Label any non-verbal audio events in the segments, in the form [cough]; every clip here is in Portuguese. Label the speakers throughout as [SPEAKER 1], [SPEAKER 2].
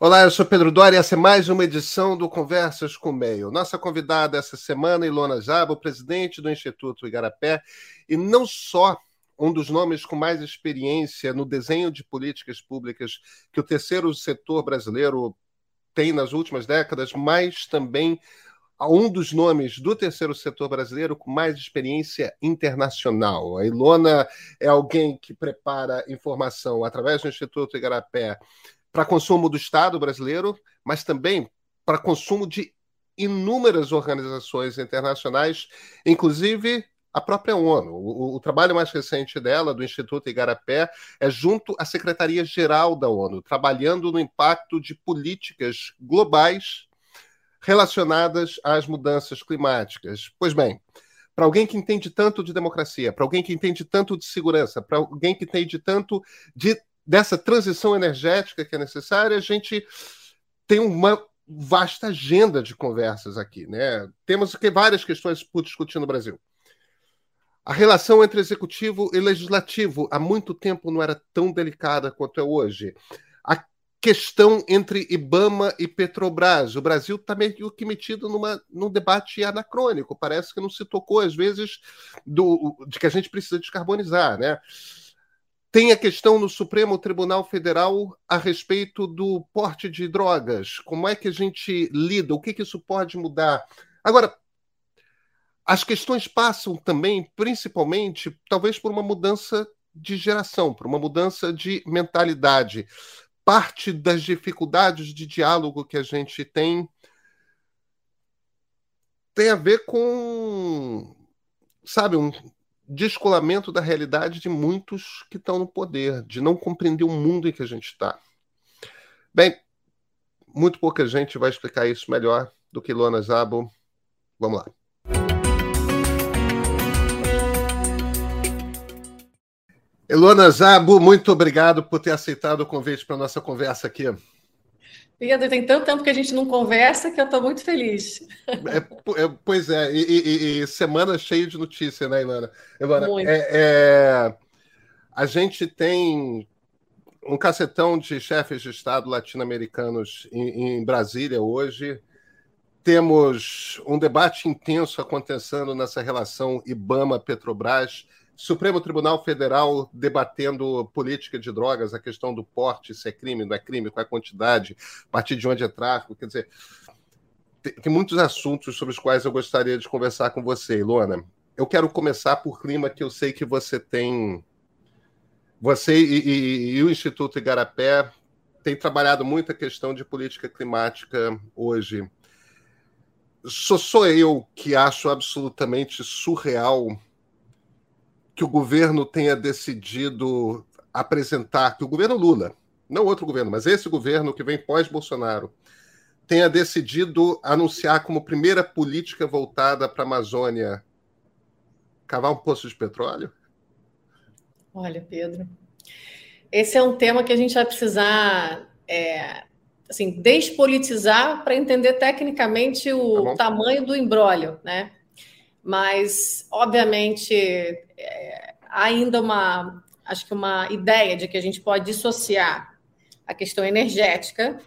[SPEAKER 1] Olá, eu sou Pedro Dória e essa é mais uma edição do Conversas com o Meio. Nossa convidada essa semana, Ilona Jabo, presidente do Instituto Igarapé, e não só um dos nomes com mais experiência no desenho de políticas públicas que o terceiro setor brasileiro tem nas últimas décadas, mas também um dos nomes do terceiro setor brasileiro com mais experiência internacional. A Ilona é alguém que prepara informação através do Instituto Igarapé para consumo do Estado brasileiro, mas também para consumo de inúmeras organizações internacionais, inclusive a própria ONU. O, o, trabalho mais recente dela, do Instituto Igarapé, é junto à Secretaria-Geral da ONU, trabalhando no impacto de políticas globais relacionadas às mudanças climáticas. Pois bem, para alguém que entende tanto de democracia, para alguém que entende tanto de segurança, para alguém que entende tanto de dessa transição energética que é necessária, a gente tem uma vasta agenda de conversas aqui. Né? Temos várias questões por discutir no Brasil. A relação entre executivo e legislativo há muito tempo não era tão delicada quanto é hoje. A questão entre Ibama e Petrobras. O Brasil está meio que metido numa, num debate anacrônico. Parece que não se tocou, às vezes, do, de que a gente precisa descarbonizar. Né? Tem a questão no Supremo Tribunal Federal a respeito do porte de drogas. Como é que a gente lida? O que, que isso pode mudar? Agora, as questões passam também, principalmente, talvez por uma mudança de geração, por uma mudança de mentalidade. Parte das dificuldades de diálogo que a gente tem tem a ver com, sabe, um, descolamento da realidade de muitos que estão no poder, de não compreender o mundo em que a gente está. Bem, muito pouca gente vai explicar isso melhor do que Luana Zabo. Vamos lá. Elona Zabo, muito obrigado por ter aceitado o convite para nossa conversa aqui.
[SPEAKER 2] Pedro, tem tanto tempo que a gente não conversa que eu estou muito feliz.
[SPEAKER 1] É, é, pois é, e, e, e, semana cheia de notícia, né, Ilana? Ilana é, é, a gente tem um cacetão de chefes de Estado latino-americanos em, em Brasília hoje. Temos um debate intenso acontecendo nessa relação Ibama-Petrobras Supremo Tribunal Federal debatendo política de drogas, a questão do porte, se é crime, não é crime, qual é a quantidade, a partir de onde é tráfico. Quer dizer, tem, muitos assuntos sobre os quais eu gostaria de conversar com você, Ilona. Eu quero começar por clima que eu sei que você tem. Você e, e, e o Instituto Igarapé têm trabalhado muito a questão de política climática hoje. Sou eu que acho absolutamente surreal que o governo tenha decidido apresentar, que o governo Lula, não outro governo, mas esse governo que vem pós-Bolsonaro, tenha decidido anunciar como primeira política voltada para a Amazônia cavar um poço de petróleo?
[SPEAKER 2] Olha, Pedro, esse é um tema que a gente vai precisar é, assim, despolitizar para entender tecnicamente o tá tamanho do embrólio, né? Mas, obviamente, é, ainda uma, acho que uma ideia de que a gente pode dissociar a questão energética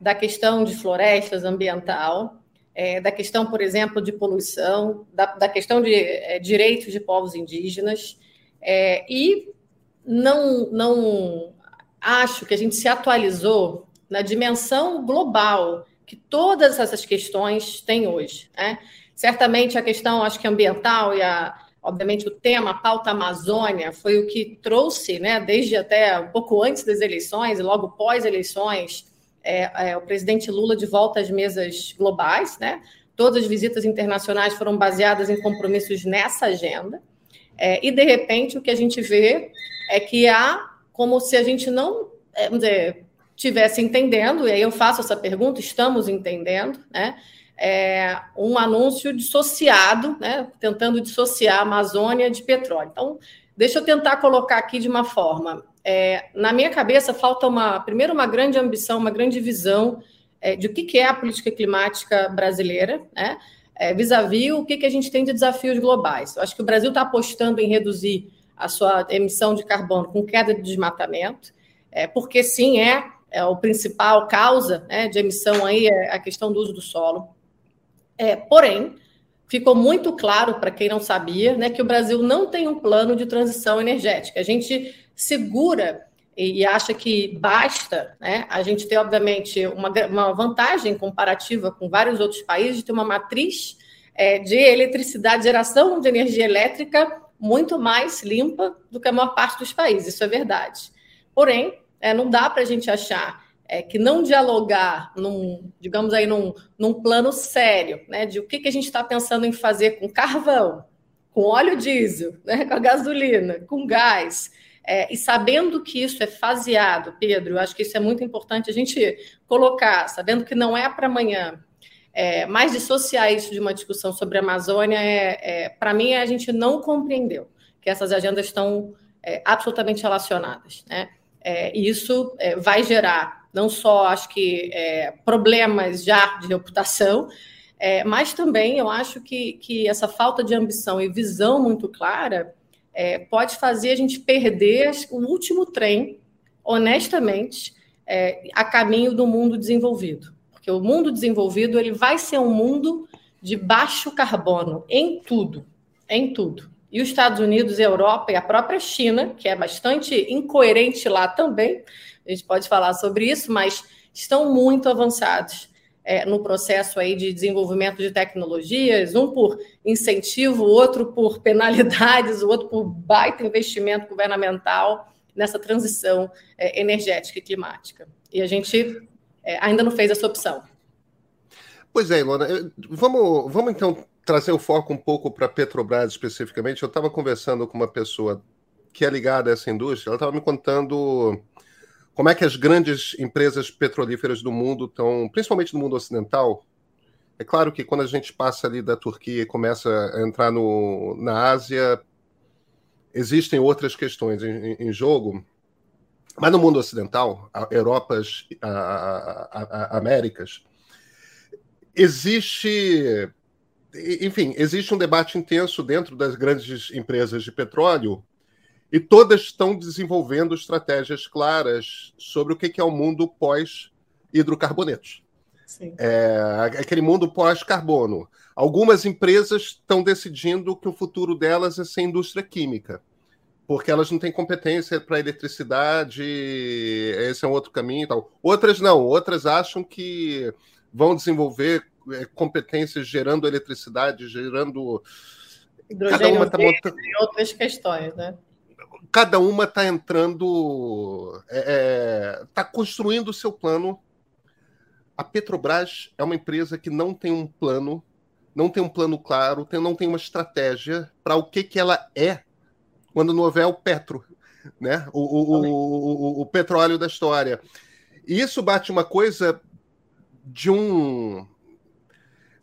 [SPEAKER 2] da questão de florestas, ambiental, é, da questão, por exemplo, de poluição, da, da questão de é, direitos de povos indígenas, é, e não, não acho que a gente se atualizou na dimensão global que todas essas questões têm hoje. Né? Certamente a questão, acho que ambiental e a, obviamente o tema, a pauta Amazônia, foi o que trouxe, né, desde até um pouco antes das eleições e logo pós-eleições, é, é, o presidente Lula de volta às mesas globais, né? Todas as visitas internacionais foram baseadas em compromissos nessa agenda. É, e, de repente, o que a gente vê é que há como se a gente não é, tivesse entendendo, e aí eu faço essa pergunta, estamos entendendo, né? É, um anúncio dissociado, né, tentando dissociar a Amazônia de petróleo. Então, deixa eu tentar colocar aqui de uma forma. É, na minha cabeça, falta uma, primeiro, uma grande ambição, uma grande visão é, de o que, que é a política climática brasileira, né? É, vis-à-vis o que, que a gente tem de desafios globais. Eu acho que o Brasil está apostando em reduzir a sua emissão de carbono com queda de desmatamento, é, porque sim, é é o principal causa né, de emissão aí é a questão do uso do solo. É, porém, ficou muito claro para quem não sabia, né, que o Brasil não tem um plano de transição energética. A gente segura e acha que basta, né, a gente ter, obviamente, uma, uma vantagem comparativa com vários outros países de ter uma matriz é, de eletricidade, geração de energia elétrica muito mais limpa do que a maior parte dos países, isso é verdade. Porém, é, não dá para a gente achar é, que não dialogar num, digamos aí, num, num plano sério, né, de o que, que a gente está pensando em fazer com carvão, com óleo diesel, [laughs] né, com a gasolina, com gás, é, e sabendo que isso é faseado, Pedro, eu acho que isso é muito importante a gente colocar, sabendo que não é para amanhã, é, mas dissociar isso de uma discussão sobre a Amazônia, é, é para mim, a gente não compreendeu que essas agendas estão é, absolutamente relacionadas. Né? É, e isso é, vai gerar não só, acho que, problemas já de reputação, mas também eu acho que, que essa falta de ambição e visão muito clara é, pode fazer a gente perder o último trem, honestamente, é, a caminho do mundo desenvolvido. Porque o mundo desenvolvido ele vai ser um mundo de baixo carbono em tudo, em tudo. E os Estados Unidos, a Europa e a própria China, que é bastante incoerente lá também, a gente pode falar sobre isso, mas estão muito avançados é, no processo aí de desenvolvimento de tecnologias, um por incentivo, outro por [laughs] penalidades, o outro por baita investimento governamental nessa transição é, energética e climática. E a gente é, ainda não fez essa opção.
[SPEAKER 1] Pois é, Ilona, vamos, vamos então trazer o foco um pouco para a Petrobras especificamente. Eu estava conversando com uma pessoa que é ligada a essa indústria, ela estava me contando como é que as grandes empresas petrolíferas do mundo estão, principalmente no mundo ocidental. É claro que quando a gente passa ali da Turquia e começa a entrar no, na Ásia, existem outras questões em, em jogo, mas no mundo ocidental, a Europas, a, a, Américas, existe, enfim, existe um debate intenso dentro das grandes empresas de petróleo e todas estão desenvolvendo estratégias claras sobre o que é o mundo pós-hidrocarbonetos. É, aquele mundo pós-carbono. Algumas empresas estão decidindo que o futuro delas é ser indústria química, porque elas não têm competência para eletricidade, esse é um outro caminho e tal. Outras não, outras acham que vão desenvolver é, competências gerando eletricidade, gerando.
[SPEAKER 2] Hidrogênio Cada uma tá montando... outras questões, né?
[SPEAKER 1] Cada uma está entrando, está é, é tá construindo o seu plano. A Petrobras é uma empresa que não tem um plano, não tem um plano claro, tem, não tem uma estratégia para o que, que ela é quando não houver o petro, né? o, o, o, o petróleo da história. E isso bate uma coisa de um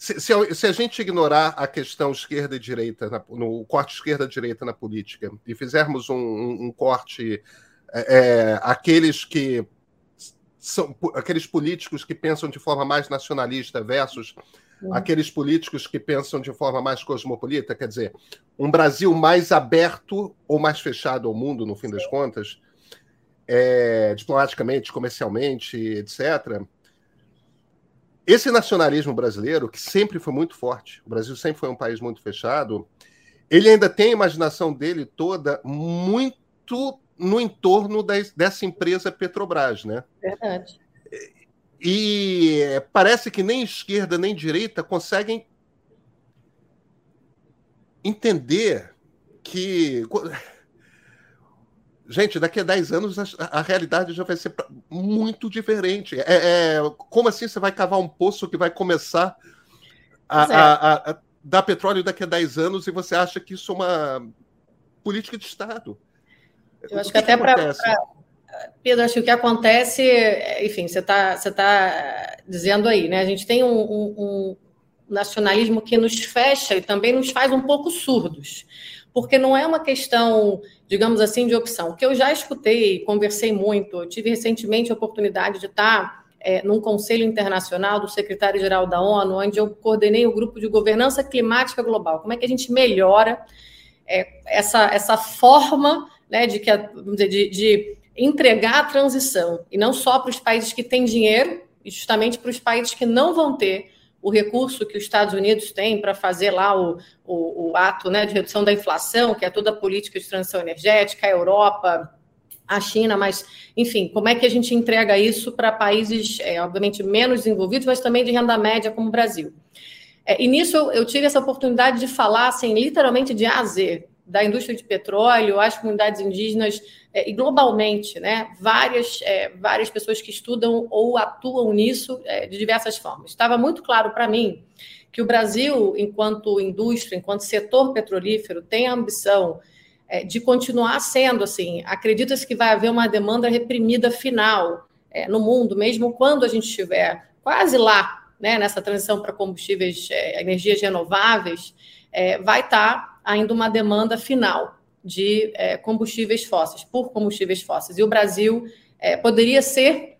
[SPEAKER 1] se, se, se, a gente ignorar a questão esquerda e direita, na, no corte esquerda-direita na política, e fizermos um, um, um corte, é, é, aqueles que são aqueles políticos que pensam de forma mais nacionalista versus uhum. aqueles políticos que pensam de forma mais cosmopolita, quer dizer, um Brasil mais aberto ou mais fechado ao mundo, no fim Sim. das contas, é, diplomaticamente, comercialmente, etc esse nacionalismo brasileiro, que sempre foi muito forte, o Brasil sempre foi um país muito fechado, ele ainda tem a imaginação dele toda muito no entorno dessa empresa Petrobras, né?
[SPEAKER 2] Verdade.
[SPEAKER 1] E parece que nem esquerda nem direita conseguem entender que Gente, daqui a 10 anos a, a, realidade já vai ser muito diferente. É, é, como assim você vai cavar um poço que vai começar a, é. a, a, dar petróleo daqui a 10 anos e você acha que isso é uma política de Estado?
[SPEAKER 2] Eu acho que, que, até para. Pedro, acho que o que acontece, enfim, você está você tá dizendo aí, né? A gente tem um, um, um nacionalismo que nos fecha e também nos faz um pouco surdos porque não é uma questão, digamos assim, de opção. O que eu já escutei, conversei muito, tive recentemente a oportunidade de estar é, num conselho internacional do secretário-geral da ONU, onde eu coordenei o grupo de governança climática global. Como é que a gente melhora é, essa, essa forma né, de, que, dizer, de, de entregar a transição, e não só para os países que têm dinheiro, e justamente para os países que não vão ter o recurso que os Estados Unidos têm para fazer lá o, o, o ato né, de redução da inflação, que é toda a política de transição energética, a Europa, a China, mas, enfim, como é que a gente entrega isso para países, é, obviamente, menos desenvolvidos, mas também de renda média, como o Brasil? É, e nisso eu, tive essa oportunidade de falar, assim, literalmente de A a Z, da indústria de petróleo, as comunidades indígenas é, e globalmente, né, várias, é, várias pessoas que estudam ou atuam nisso é, de diversas formas. Estava muito claro para mim que o Brasil, enquanto indústria, enquanto setor petrolífero, tem a ambição é, de continuar sendo assim. Acredita-se que vai haver uma demanda reprimida final é, no mundo, mesmo quando a gente estiver quase lá, né, nessa transição para combustíveis, é, energias renováveis, vai estar tá ainda uma demanda final de é, combustíveis fósseis, por combustíveis fósseis. E o Brasil é, poderia ser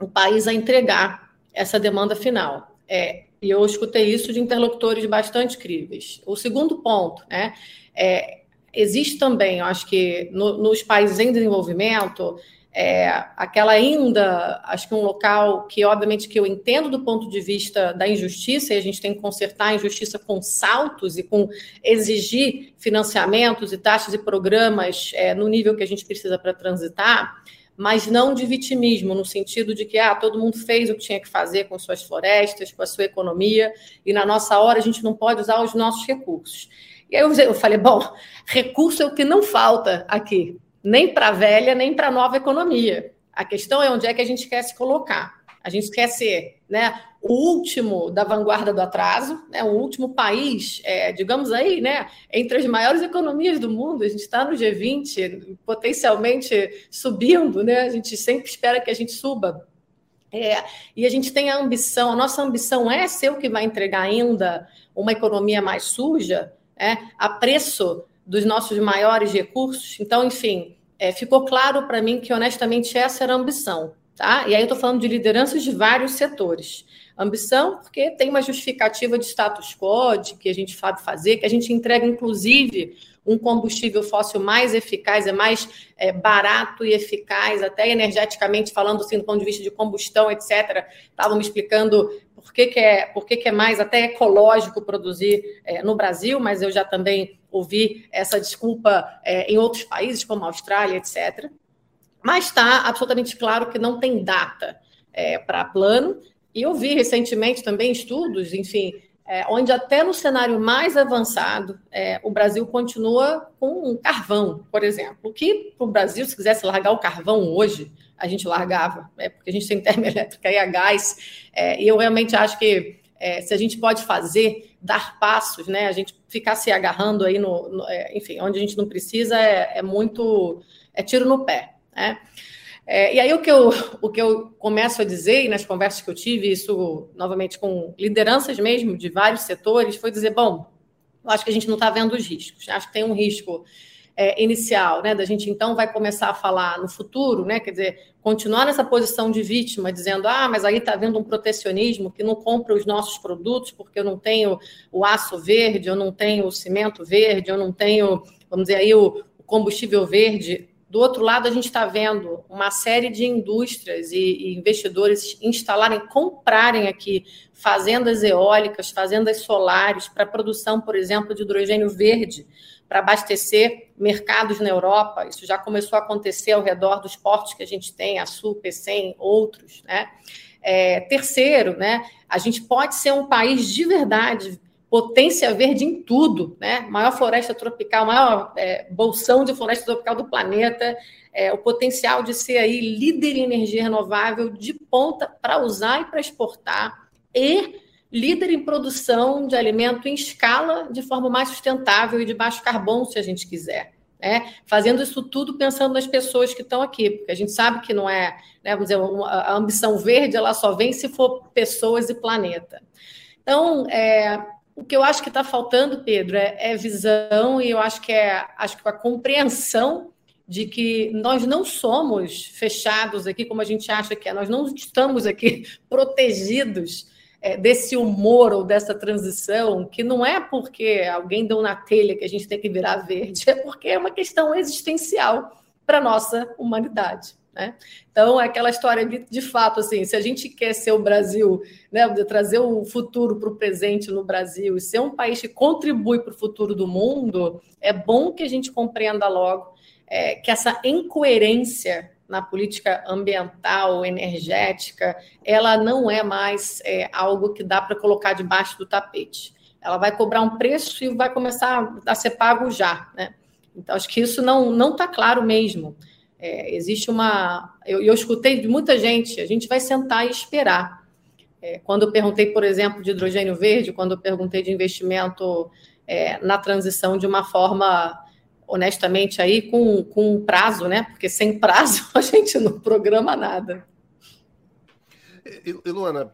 [SPEAKER 2] o país a entregar essa demanda final. É, e eu escutei isso de interlocutores bastante críveis. O segundo ponto, né, é, existe também, eu acho que no, nos países em desenvolvimento, é, aquela ainda, acho que um local que, obviamente, que eu entendo do ponto de vista da injustiça, e a gente tem que consertar a injustiça com saltos e com exigir financiamentos e taxas e programas é, no nível que a gente precisa para transitar, mas não de vitimismo, no sentido de que ah, todo mundo fez o que tinha que fazer com suas florestas, com a sua economia, e na nossa hora a gente não pode usar os nossos recursos. E aí eu falei, bom, [laughs] recurso é o que não falta aqui nem para a velha, nem para a nova economia. A questão é onde é que a gente quer se colocar. A gente quer ser né, o último da vanguarda do atraso, né, o último país, é, digamos aí, né, entre as maiores economias do mundo. A gente está no G20, potencialmente subindo, né, a gente sempre espera que a gente suba. É, e a gente tem a ambição, a nossa ambição é ser o que vai entregar ainda uma economia mais suja, né, a preço dos nossos maiores recursos. Então, enfim, é, ficou claro para mim que, honestamente, essa era a ambição. Tá? E aí eu estou falando de lideranças de vários setores. Ambição, porque tem uma justificativa de status quo, de que a gente sabe fazer, que a gente entrega, inclusive, um combustível fóssil mais eficaz, é mais é, barato e eficaz, até energeticamente falando, assim, do ponto de vista de combustão, etc. Estavam me explicando por que, que, é, por que, que é mais até ecológico produzir é, no Brasil, mas eu já também ouvi essa desculpa é, em outros países, como a Austrália, etc. Mas está absolutamente claro que não tem data é, para plano. E eu vi recentemente também estudos, enfim, é, onde até no cenário mais avançado é, o Brasil continua com carvão, por exemplo. Que para o Brasil, se quisesse largar o carvão hoje, a gente largava, né? porque a gente tem [laughs] termoelétrica e a gás. É, e eu realmente acho que é, se a gente pode fazer, dar passos, né? A gente ficar se agarrando aí no, no é, enfim, onde a gente não precisa é, é muito é tiro no pé, né? É, e aí o que, eu, o que eu começo a dizer, e nas conversas que eu tive, isso novamente com lideranças mesmo de vários setores, foi dizer, bom, eu acho que a gente não está vendo os riscos. Acho que tem um risco é, inicial, né? Da gente então vai começar a falar no futuro, né? Quer dizer, continuar nessa posição de vítima, dizendo, ah, mas aí está havendo um protecionismo que não compra os nossos produtos porque eu não tenho o aço verde, eu não tenho o cimento verde, eu não tenho, vamos dizer aí, o combustível verde. Do outro lado, a gente está vendo uma série de indústrias e, e, investidores instalarem, comprarem aqui fazendas eólicas, fazendas solares para produção, por exemplo, de hidrogênio verde, para abastecer mercados na Europa. Isso já começou a acontecer ao redor dos portos que a gente tem, a Sul, PCM, outros. Né? É, terceiro, né, a gente pode ser um país de verdade potência verde em tudo, né? Maior floresta tropical, maior é, bolsão de floresta tropical do planeta, é, o potencial de ser aí líder em energia renovável de ponta para usar e para exportar e líder em produção de alimento em escala de forma mais sustentável e de baixo carbono, se a gente quiser. Né? Fazendo isso tudo pensando nas pessoas que estão aqui, porque a gente sabe que não é, né, vamos dizer, a ambição verde ela só vem se for pessoas e planeta. Então, é, o que eu acho que está faltando, Pedro, é, é, visão e eu acho que é acho que a compreensão de que nós não somos fechados aqui como a gente acha que é, nós não estamos aqui [laughs] protegidos é, desse humor ou dessa transição, que não é porque alguém deu na telha que a gente tem que virar verde, [laughs] é porque é uma questão existencial. para a nossa humanidade. Né? Então, é aquela história de, de, fato, assim, se a gente quer ser o Brasil, né, trazer o futuro para o presente no Brasil e ser um país que contribui para o futuro do mundo, é bom que a gente compreenda logo é, que essa incoerência na política ambiental, energética, ela não é mais é, algo que dá para colocar debaixo do tapete. Ela vai cobrar um preço e vai começar a ser pago já. Né? Então, acho que isso não está claro mesmo. É, existe uma. Eu, eu escutei de muita gente, a gente vai sentar e esperar. É, quando eu perguntei, por exemplo, de hidrogênio verde, quando eu perguntei de investimento é, na transição de uma forma, honestamente, aí com, com um prazo, né? Porque sem prazo [laughs] a gente não programa nada.
[SPEAKER 1] E, Luana,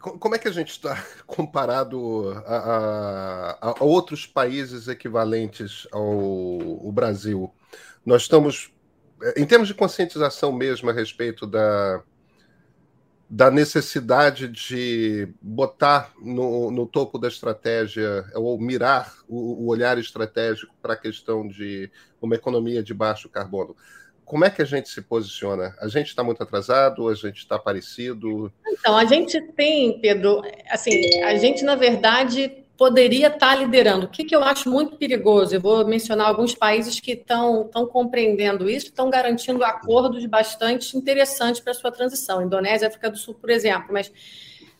[SPEAKER 1] como é que a gente está [laughs] comparado a, a, a, outros países equivalentes ao Brasil? Nós estamos, em termos de conscientização mesmo a respeito da, da necessidade de botar no, no topo da estratégia, ou mirar o, o olhar estratégico para a questão de uma economia de baixo carbono. Como é que a gente se posiciona? A gente está muito atrasado? A gente está parecido?
[SPEAKER 2] Então, a gente tem, Pedro, assim, a gente, na verdade, poderia estar liderando. O que, que eu acho muito perigoso? Eu vou mencionar alguns países que estão, compreendendo isso, estão garantindo acordos bastante interessantes para a sua transição. Indonésia, África do Sul, por exemplo. Mas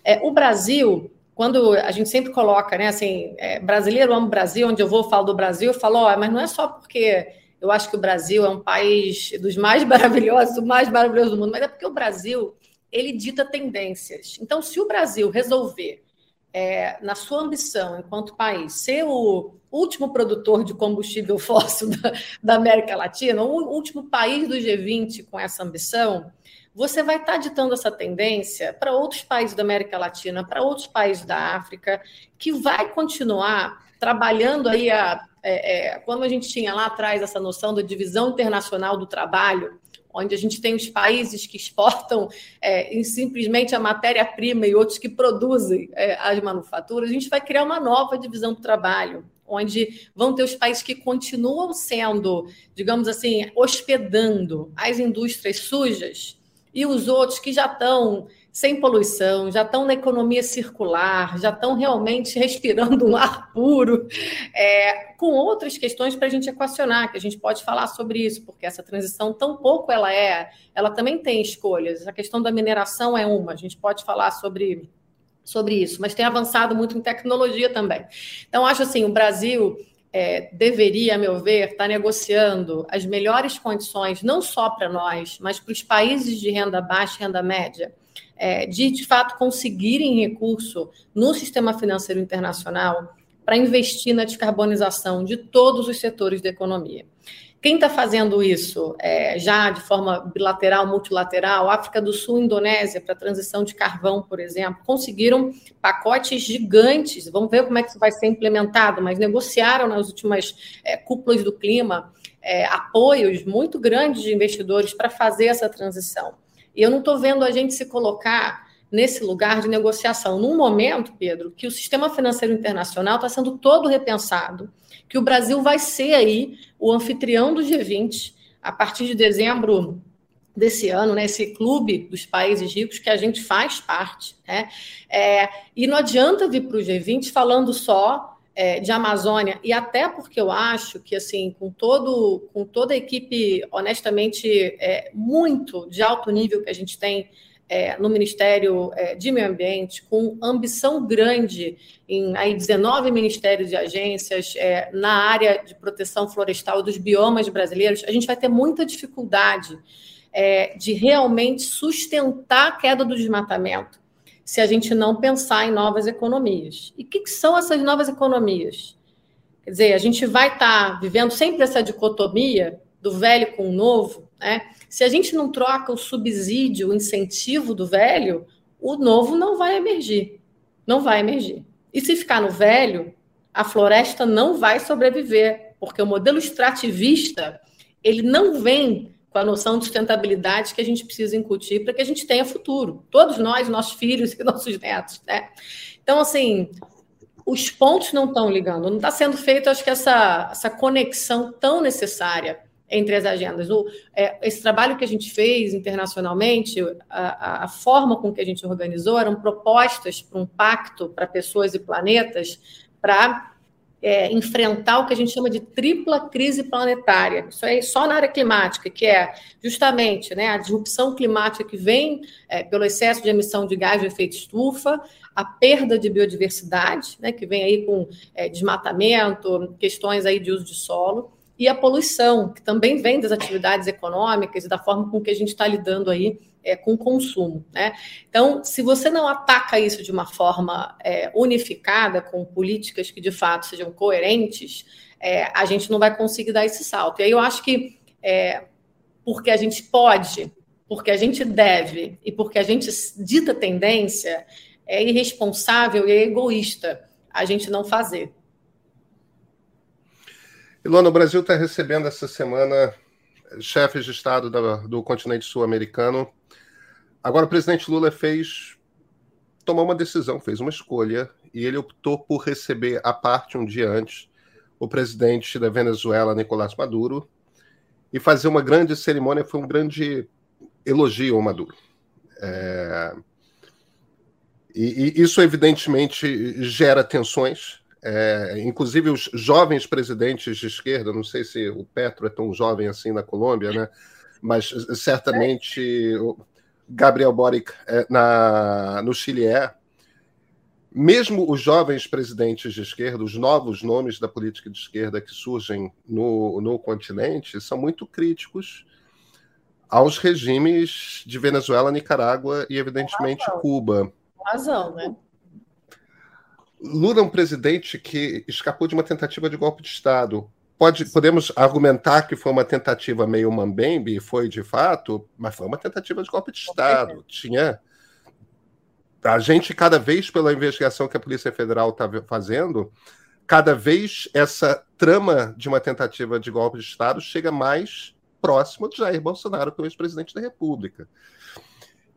[SPEAKER 2] é, o Brasil, quando a gente sempre coloca, né, assim, é, brasileiro ama o Brasil, onde eu vou, falo do Brasil, falo, ó, mas não é só porque eu acho que o Brasil é um país dos mais [laughs] maravilhosos, o mais maravilhoso do mundo, mas é porque o Brasil, ele dita tendências. Então, se o Brasil resolver é, na sua ambição enquanto país, ser o último produtor de combustível [laughs] fóssil da, da, América Latina, o último país do G20 com essa ambição, você vai estar ditando essa tendência para outros países da América Latina, para outros países da África, que vai continuar trabalhando aí a. É, é, quando a gente tinha lá atrás essa noção da divisão internacional do trabalho, onde a gente tem os países que exportam é, simplesmente a matéria-prima e outros que produzem é, as manufaturas, a gente vai criar uma nova divisão do trabalho, onde vão ter os países que continuam sendo, digamos assim, hospedando as indústrias sujas e os outros que já estão sem poluição, já estão na economia circular, já estão realmente respirando um ar puro, é, com outras questões para a gente equacionar, que a gente pode falar sobre isso, porque essa transição, tão pouco ela é, ela também tem escolhas. A questão da mineração é uma, a gente pode falar sobre, sobre isso, mas tem avançado muito em tecnologia também. Então, acho assim, o Brasil é, deveria, a meu ver, estar tá negociando as melhores condições, não só para nós, mas para os países de renda baixa e renda média, é, de, de fato, conseguirem recurso no sistema financeiro internacional para investir na descarbonização de todos os setores da economia. Quem está fazendo isso é, já de forma bilateral, multilateral, África do Sul, Indonésia, para transição de carvão, por exemplo, conseguiram pacotes gigantes. Vamos ver como é que isso vai ser implementado, mas negociaram nas últimas é, cúpulas do clima é, apoios muito grandes de investidores para fazer essa transição. E eu não estou vendo a gente se colocar nesse lugar de negociação, num momento, Pedro, que o sistema financeiro internacional está sendo todo repensado, que o Brasil vai ser aí o anfitrião do G20 a partir de dezembro desse ano, né, esse clube dos países ricos que a gente faz parte. Né? É, e não adianta vir para o G20 falando só é, de Amazônia, e até porque eu acho que, assim, com, todo, com toda a equipe, honestamente, é, muito de alto nível que a gente tem é, no Ministério é, de Meio Ambiente, com ambição grande em aí, 19 ministérios e agências é, na área de proteção florestal dos biomas brasileiros, a gente vai ter muita dificuldade é, de realmente sustentar a queda do desmatamento se a gente não pensar em novas economias. E o que, que, são essas novas economias? Quer dizer, a gente vai estar tá vivendo sempre essa dicotomia do velho com o novo, né? Se a gente não troca o subsídio, o incentivo do velho, o novo não vai emergir. Não vai emergir. E se ficar no velho, a floresta não vai sobreviver, porque o modelo extrativista, ele não vem com a noção de sustentabilidade que a gente precisa incutir para que a gente tenha futuro. Todos nós, nossos filhos [laughs] e nossos netos. Né? Então, assim, os pontos não estão ligando, não está sendo feita, acho que, essa, essa conexão tão necessária entre as agendas. O, é, esse trabalho que a gente fez internacionalmente, a, a, forma com que a gente organizou eram propostas para um pacto para pessoas e planetas para é, enfrentar o que a gente chama de tripla crise planetária. Isso aí só na área climática, que é justamente né, a disrupção climática que vem é, pelo excesso de emissão de gás de efeito estufa, a perda de biodiversidade, né, que vem aí com é, desmatamento, questões aí de uso de solo, e a poluição, que também vem das atividades econômicas e da forma com que a gente está lidando aí é, com o consumo. Né? Então, se você não ataca isso de uma forma é, unificada, com políticas que de fato sejam coerentes, é, a gente não vai conseguir dar esse salto. E aí eu acho que é, porque a gente pode, porque a gente deve e porque a gente dita tendência, é irresponsável e é egoísta a gente não fazer.
[SPEAKER 1] Ilona, o Brasil está recebendo essa semana chefes de Estado do, continente sul-americano. Agora, o presidente Lula fez, tomou uma decisão, fez uma escolha, e ele optou por receber à parte um dia antes o presidente da Venezuela, Nicolás Maduro, e fazer uma grande cerimônia. Foi um grande elogio ao Maduro. É... E, e, isso, evidentemente, gera tensões é, inclusive os jovens presidentes de esquerda, não sei se o Petro é tão jovem assim na Colômbia, né? mas certamente o Gabriel Boric é, na, no Chile é. Mesmo os jovens presidentes de esquerda, os novos nomes da política de esquerda que surgem no, no continente, são muito críticos aos regimes de Venezuela, Nicarágua e, evidentemente, Cuba.
[SPEAKER 2] razão, né?
[SPEAKER 1] Lula é um presidente que escapou de uma tentativa de golpe de Estado. Pode, podemos argumentar que foi uma tentativa meio mambembe, foi de fato, mas foi uma tentativa de golpe de Estado. Tinha a gente cada vez pela investigação que a Polícia Federal está fazendo, cada vez essa trama de uma tentativa de golpe de Estado chega mais próximo de Jair Bolsonaro, que é o ex-presidente da República.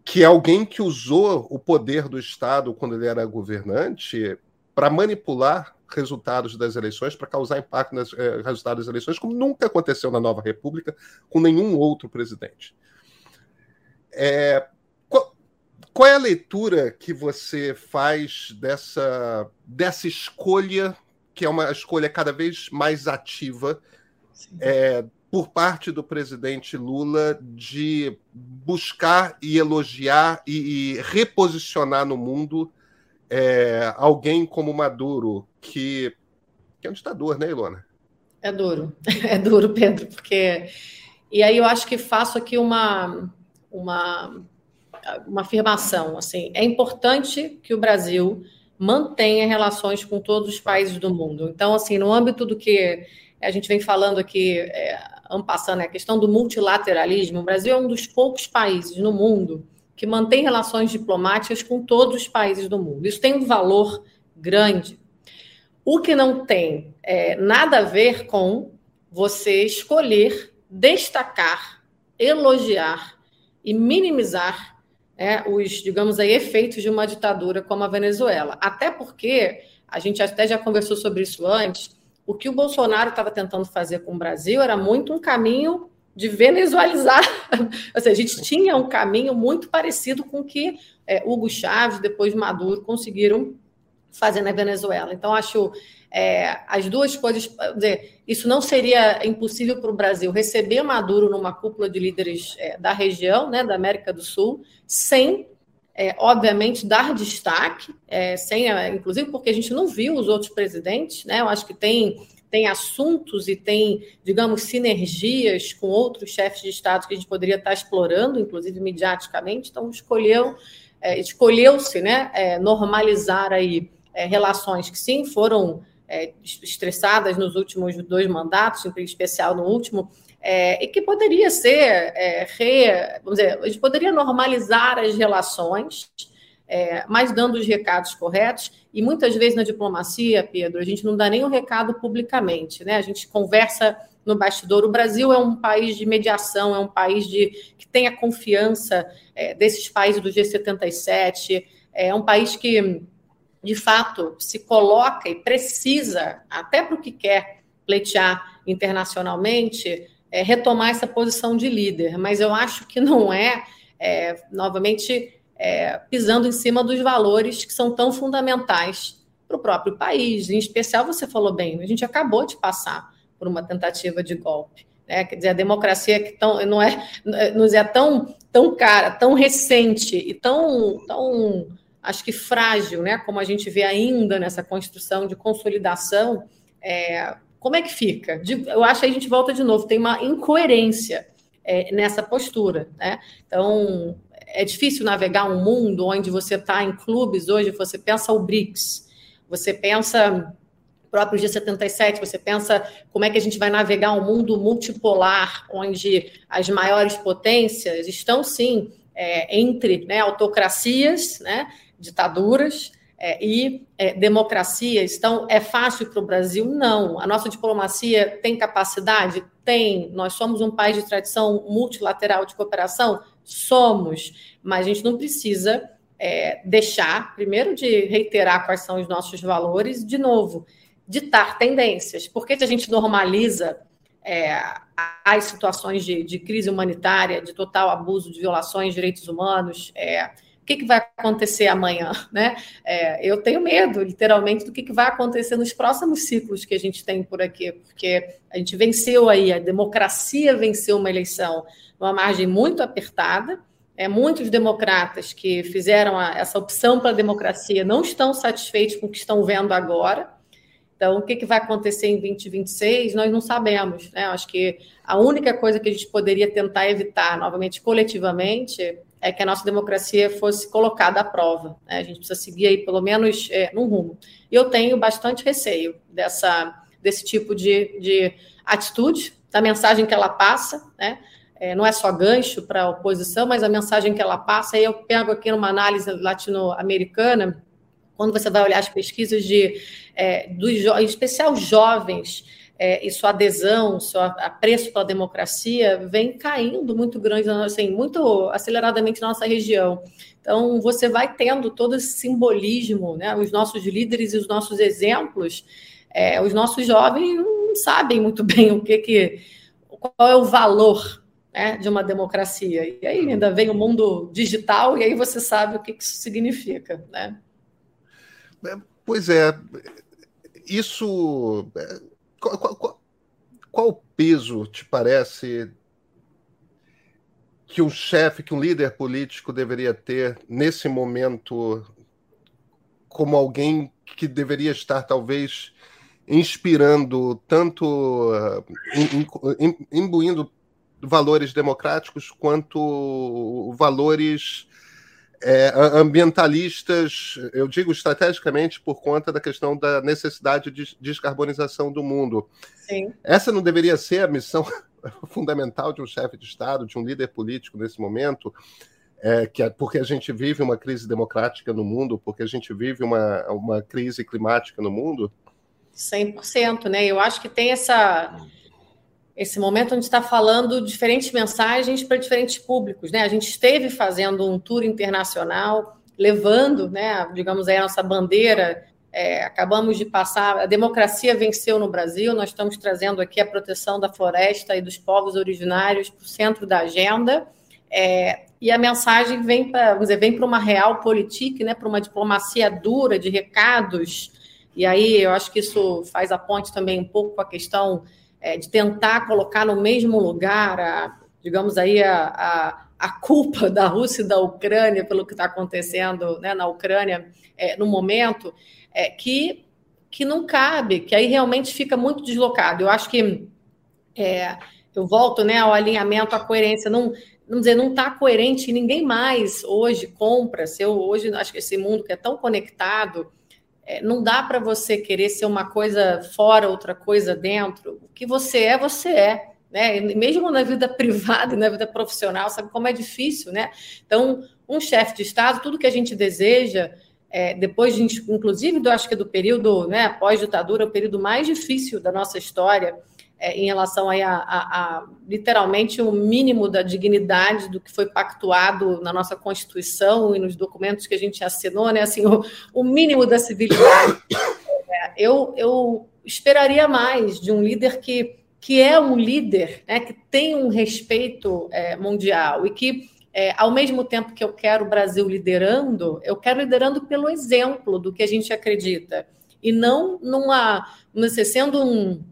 [SPEAKER 1] Que é alguém que usou o poder do Estado quando ele era governante para manipular resultados das eleições, para causar impacto nos eh, resultados das eleições, como nunca aconteceu na nova República com nenhum outro presidente. É, qual, qual, é a leitura que você faz dessa, dessa escolha, que é uma escolha cada vez mais ativa, é, por parte do presidente Lula de buscar e elogiar e, e reposicionar no mundo é, alguém como Maduro, que, que é um ditador, né, Ilona?
[SPEAKER 2] É duro, [laughs] é duro, Pedro, porque. E aí eu acho que faço aqui uma, uma, uma afirmação. Assim, é importante que o Brasil mantenha relações com todos os países do mundo. Então, assim, no âmbito do que a gente vem falando aqui, é, passando né, a questão do multilateralismo, o Brasil é um dos poucos países no mundo que mantém relações diplomáticas com todos os países do mundo. Isso tem um valor grande. O que não tem é, nada a ver com você escolher destacar, elogiar e minimizar é, os, digamos aí, efeitos de uma ditadura como a Venezuela. Até porque, a gente até já conversou sobre isso antes, o que o Bolsonaro estava tentando fazer com o Brasil era muito um caminho de venezualizar. Ou [laughs] seja, a gente tinha um caminho muito parecido com o que é, Hugo Chávez, depois Maduro, conseguiram fazer na Venezuela. Então, acho é, as duas coisas. Dizer, isso não seria impossível para o Brasil receber Maduro numa cúpula de líderes é, da região, né, da América do Sul, sem. É, obviamente, dar destaque, é, sem, é, inclusive porque a gente não viu os outros presidentes, né? Eu acho que tem tem assuntos e tem, digamos, sinergias com outros chefes de Estado que a gente poderia estar explorando, inclusive mediaticamente, então escolheu, é, escolheu-se né, é, normalizar aí é, relações que sim foram é, estressadas nos últimos dois mandatos, em especial no último, é, e que poderia ser, é, re, vamos dizer, a gente poderia normalizar as relações, é, mas dando os recados corretos. E muitas vezes na diplomacia, Pedro, a gente não dá o recado publicamente, né? A gente conversa no bastidor. O Brasil é um país de mediação, é um país de, que tem a confiança é, desses países do G77, é um país que de fato, se coloca e precisa, até para o que quer pleitear internacionalmente, é, retomar essa posição de líder. Mas eu acho que não é, é novamente, é, pisando em cima dos valores que são tão fundamentais para o próprio país. Em especial, você falou bem, a gente acabou de passar por uma tentativa de golpe. Né? Quer dizer, a democracia que tão, não é, nos é tão, tão cara, tão recente e tão, tão acho que frágil, né? Como a gente vê ainda nessa construção de consolidação, é, como é que fica? Eu acho que a gente volta de novo, tem uma incoerência é, nessa postura, né? Então é difícil navegar um mundo onde você está em clubes hoje, você pensa o BRICS, você pensa próprio G77, você pensa como é que a gente vai navegar um mundo multipolar, onde as maiores potências estão sim é, entre né, autocracias, né, ditaduras é, e é, democracias. Então, é fácil para o Brasil? Não. A nossa diplomacia tem capacidade? Tem. Nós somos um país de tradição multilateral de cooperação? Somos. Mas a gente não precisa é, deixar, primeiro, de reiterar quais são os nossos valores, de novo, ditar tendências. Porque se a gente normaliza é, as situações de, de, crise humanitária, de total abuso de violações de direitos humanos, é, o que, que vai acontecer amanhã, [laughs] né? É, eu tenho medo, literalmente, do que, que vai acontecer nos próximos ciclos que a gente tem por aqui, porque a gente venceu aí, a democracia venceu uma eleição numa margem muito apertada. É, muitos democratas que fizeram a, essa opção para a democracia não estão satisfeitos com o que estão vendo agora. Então, o que, que vai acontecer em 2026, nós não sabemos. Né? Acho que a única coisa que a gente poderia tentar evitar, novamente, coletivamente, é que a nossa democracia fosse colocada à prova. Né? A gente precisa seguir aí, pelo menos, é, num rumo. E eu tenho bastante receio dessa, desse tipo de, de atitude, da mensagem que ela passa, né? É, não é só gancho para a oposição, mas a mensagem que ela passa. Aí eu pego aqui numa análise latino-americana, quando você vai olhar as pesquisas de, é, dos, em especial jovens, é, e sua adesão, seu apreço pela democracia vem caindo muito grande, assim, muito aceleradamente na nossa região. Então, você vai tendo todo esse simbolismo, né? Os nossos líderes e os nossos exemplos, é, os nossos jovens não sabem muito bem o que, que qual é o valor né, de uma democracia. E aí ainda vem o mundo digital, e aí você sabe o que, isso significa, né?
[SPEAKER 1] É, pois é, isso qual, qual, qual o peso, te parece, que um chefe, que um líder político deveria ter nesse momento, como alguém que deveria estar, talvez, inspirando tanto, imbuindo valores democráticos quanto valores é, ambientalistas, eu digo estrategicamente por conta da questão da necessidade de descarbonização do mundo. Sim. Essa não deveria ser a missão [laughs] fundamental de um chefe de Estado, de um líder político nesse momento, é, que é, porque a gente vive uma crise democrática no mundo, porque a gente vive uma, uma crise climática no mundo?
[SPEAKER 2] 100%, né? Eu acho que tem essa esse momento onde está falando diferentes mensagens para diferentes públicos. Né? A gente esteve fazendo um tour internacional, levando, né, digamos aí, a nossa bandeira. É, acabamos de passar, a democracia venceu no Brasil, nós estamos trazendo aqui a proteção da floresta e dos povos originários para o centro da agenda. É, e a mensagem vem para vem para uma real política, né, para uma diplomacia dura de recados. E aí eu acho que isso faz a ponte também um pouco com a questão é, de tentar colocar no mesmo lugar, a, digamos aí, a, a, a, culpa da Rússia e da Ucrânia pelo que está acontecendo né, na Ucrânia é, no momento, é, que, que não cabe, que aí realmente fica muito deslocado. Eu acho que é, eu volto né, ao alinhamento, à coerência. Não, vamos dizer, não está coerente, ninguém mais hoje compra. Se eu hoje acho que esse mundo que é tão conectado não dá para você querer ser uma coisa fora, outra coisa dentro. O que você é, você é. Né? Mesmo na vida [laughs] privada e na vida profissional, sabe como é difícil, né? Então, um chefe de Estado, tudo que a gente deseja, é, depois, de, inclusive, do, acho que do período né, pós-ditadura, o período mais difícil da nossa história, é, em relação aí a, a, a, literalmente o mínimo da dignidade do que foi pactuado na nossa Constituição e nos documentos que a gente assinou, né? Assim, o, o mínimo da civilidade. É, eu, eu esperaria mais de um líder que, que é um líder, né? Que tem um respeito é, mundial e que é, ao mesmo tempo que eu quero o Brasil liderando, eu quero liderando pelo exemplo do que a gente acredita e não numa, dizer, sendo um,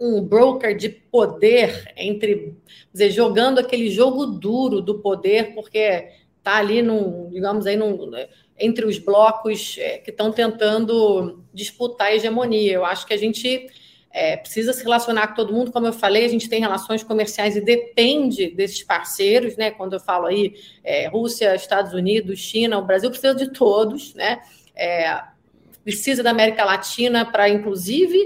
[SPEAKER 2] um broker de poder entre dizer, jogando aquele jogo duro do poder, porque está ali num, digamos aí, num, entre os blocos é, que estão tentando disputar a hegemonia. Eu acho que a gente é, precisa se relacionar com todo mundo, como eu falei, a gente tem relações comerciais e depende desses parceiros, né? Quando eu falo aí é, Rússia, Estados Unidos, China, o Brasil precisa de todos, né? É, precisa da América Latina para, inclusive,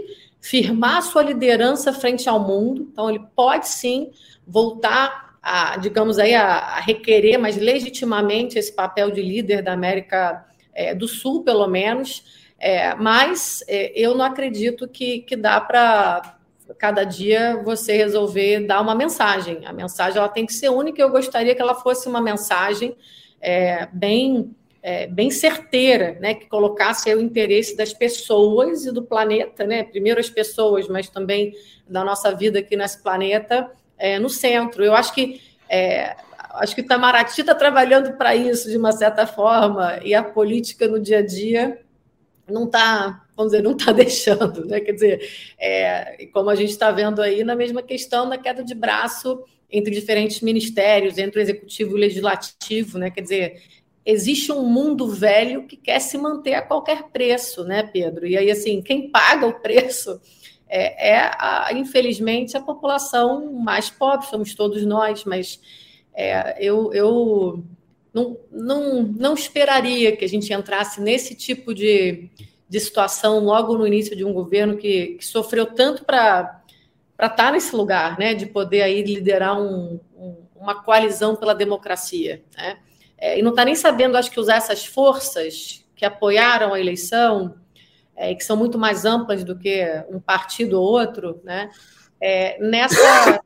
[SPEAKER 2] firmar sua liderança frente ao mundo. Então, ele pode sim voltar a, digamos aí, a, a requerer, mas legitimamente, esse papel de líder da América é, do Sul, pelo menos. É, mas é, eu não acredito que, que dá para cada dia você resolver dar uma mensagem. A mensagem ela tem que ser única. Eu gostaria que ela fosse uma mensagem é, bem é, bem certeira, né, que colocasse o interesse das pessoas e do planeta, né, primeiro as pessoas, mas também da nossa vida aqui nesse planeta, é, no centro. Eu acho que é, acho que o Itamaraty está trabalhando para isso de uma certa forma e a política no dia a dia não está, vamos dizer, não está [laughs] deixando, né? Quer dizer, é, como a gente está vendo aí na mesma questão da queda de braço entre diferentes ministérios, entre o executivo e o legislativo, né? Quer dizer, existe um mundo velho que quer se manter a qualquer preço, né, Pedro? E aí, assim, quem paga o preço é, é a, infelizmente, a população mais pobre, somos todos nós, mas é, eu, eu não, não, não esperaria que a gente entrasse nesse tipo de, de situação logo no início de um governo que, que sofreu tanto para estar tá nesse lugar, né, de poder aí liderar um, um, uma coalizão pela democracia, né? É, e não está nem sabendo, acho que, usar essas forças que apoiaram a eleição, é, que são muito mais amplas do que um partido ou outro, né? É, nessa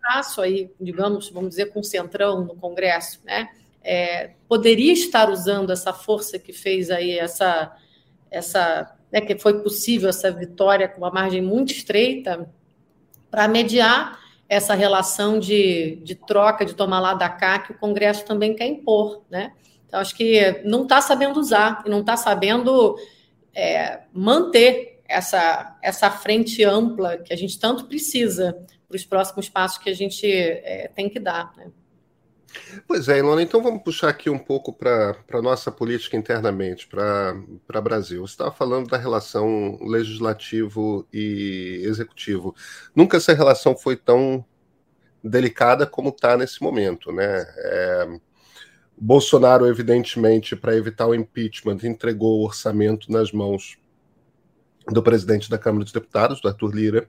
[SPEAKER 2] passo aí, digamos, vamos dizer, com o centrão no Congresso, né? É, poderia estar usando essa força que fez aí essa, essa né, que foi possível essa vitória com uma margem muito estreita para mediar essa relação de, de troca, de tomar lá da cá, que o Congresso também quer impor, né? Então, acho que não está sabendo usar e não está sabendo é, manter essa, essa frente ampla que a gente tanto precisa para os próximos passos que a gente é, tem que dar. Né?
[SPEAKER 1] Pois é, Ilona, então vamos puxar aqui um pouco para a nossa política internamente, para Brasil. Você estava falando da relação legislativo e executivo. Nunca essa relação foi tão delicada como está nesse momento, né? É, Bolsonaro, evidentemente, para evitar o impeachment, entregou o orçamento nas mãos do presidente da Câmara dos Deputados, do Arthur Lira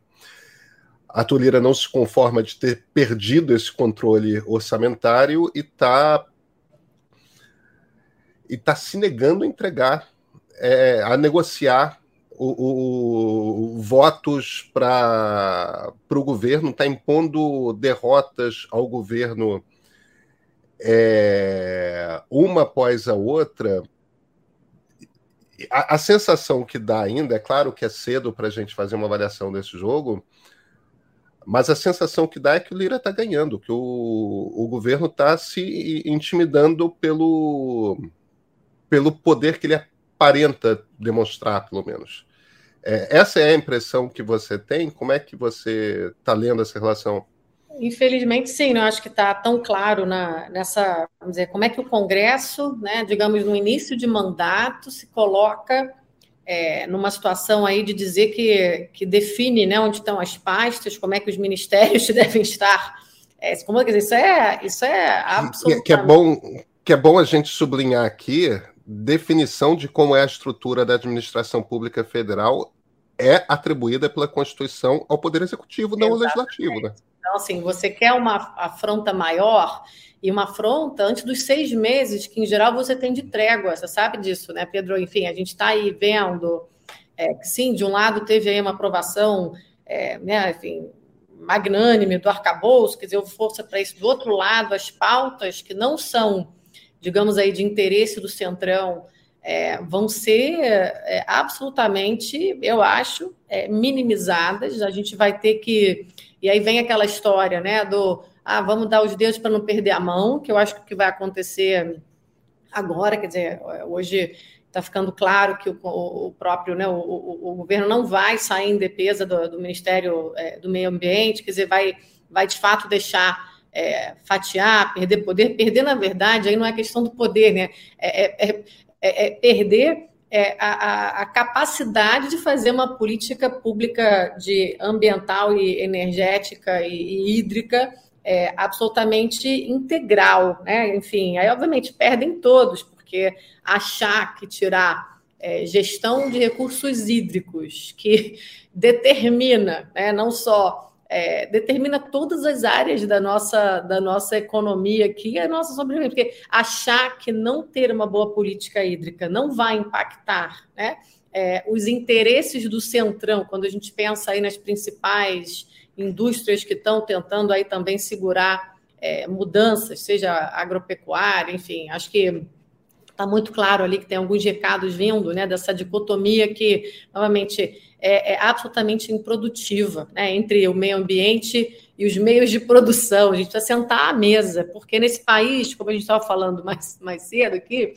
[SPEAKER 1] a Tolira não se conforma de ter perdido esse controle orçamentário e está e tá se negando a entregar, é, a negociar o, o, o votos para o governo, está impondo derrotas ao governo é, uma após a outra. A, a sensação que dá ainda, é claro que é cedo para a gente fazer uma avaliação desse jogo, mas a sensação que dá é que o Lira está ganhando, que o, o governo está se intimidando pelo, pelo poder que ele aparenta demonstrar, pelo menos. É, essa é a impressão que você tem? Como é que você está lendo essa relação?
[SPEAKER 2] Infelizmente, sim, não acho que está tão claro na, nessa, vamos dizer, como é que o Congresso, né, digamos, no início de mandato, se coloca é, numa situação aí de dizer que, que define né, onde estão as pastas, como é que os ministérios [laughs] devem estar. É, como, dizer, isso é, isso é absolutamente...
[SPEAKER 1] Que é, bom, que é bom a gente sublinhar aqui, definição de como é a estrutura da administração pública federal é atribuída pela Constituição ao Poder Executivo, não ao Legislativo. Né?
[SPEAKER 2] Então, assim, você quer uma afronta maior e uma afronta antes dos seis meses, que em geral você tem de trégua, você sabe disso, né, Pedro? Enfim, a gente está aí vendo é, que sim, de um lado teve aí uma aprovação é, né, enfim, magnânime do arcabouço, quer dizer, força para isso. Do outro lado, as pautas que não são, digamos aí, de interesse do Centrão, é, vão ser é, absolutamente, eu acho, é, minimizadas. A gente vai ter que. E aí vem aquela história, né, do ah, vamos dar os dedos para não perder a mão, que eu acho que vai acontecer agora, quer dizer, hoje está ficando claro que o, o próprio, né, o, o, o, governo não vai sair em defesa do, do Ministério é, do Meio Ambiente, quer dizer, vai, vai de fato deixar é, fatiar, perder poder, perder, na verdade, aí não é questão do poder, né? É, é, é, é perder a, a, capacidade de fazer uma política pública de ambiental e energética e, e hídrica é, absolutamente integral, né? Enfim, aí obviamente perdem todos, porque achar que tirar é, gestão de recursos hídricos, que [laughs] determina, né, não só é, determina todas as áreas da nossa, da nossa economia aqui, a nossa sobrevivência, porque achar que não ter uma boa política hídrica não vai impactar né, é, os interesses do centrão, quando a gente pensa aí nas principais indústrias que estão tentando aí também segurar é, mudanças, seja agropecuária, enfim, acho que está muito claro ali que tem alguns recados vindo né, dessa dicotomia que, novamente, é, é absolutamente improdutiva né, entre o meio ambiente e os meios de produção. A gente precisa sentar à mesa, porque nesse país, como a gente estava falando mais, mais cedo aqui,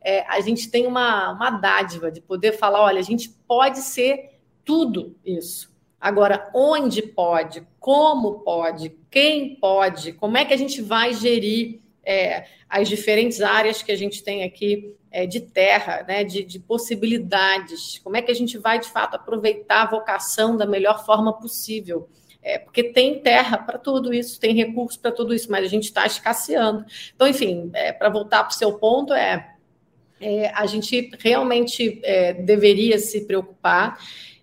[SPEAKER 2] é, a gente tem uma, uma dádiva de poder falar: olha, a gente pode ser tudo isso. Agora, onde pode, como pode, quem pode, como é que a gente vai gerir é, as diferentes áreas que a gente tem aqui é, de terra, né, de, de, possibilidades, como é que a gente vai, de fato, aproveitar a vocação da melhor forma possível. É, porque tem terra para tudo isso, tem recurso para tudo isso, mas a gente está escasseando. Então, enfim, é, para voltar para o seu ponto, é, é, a gente realmente é, deveria se preocupar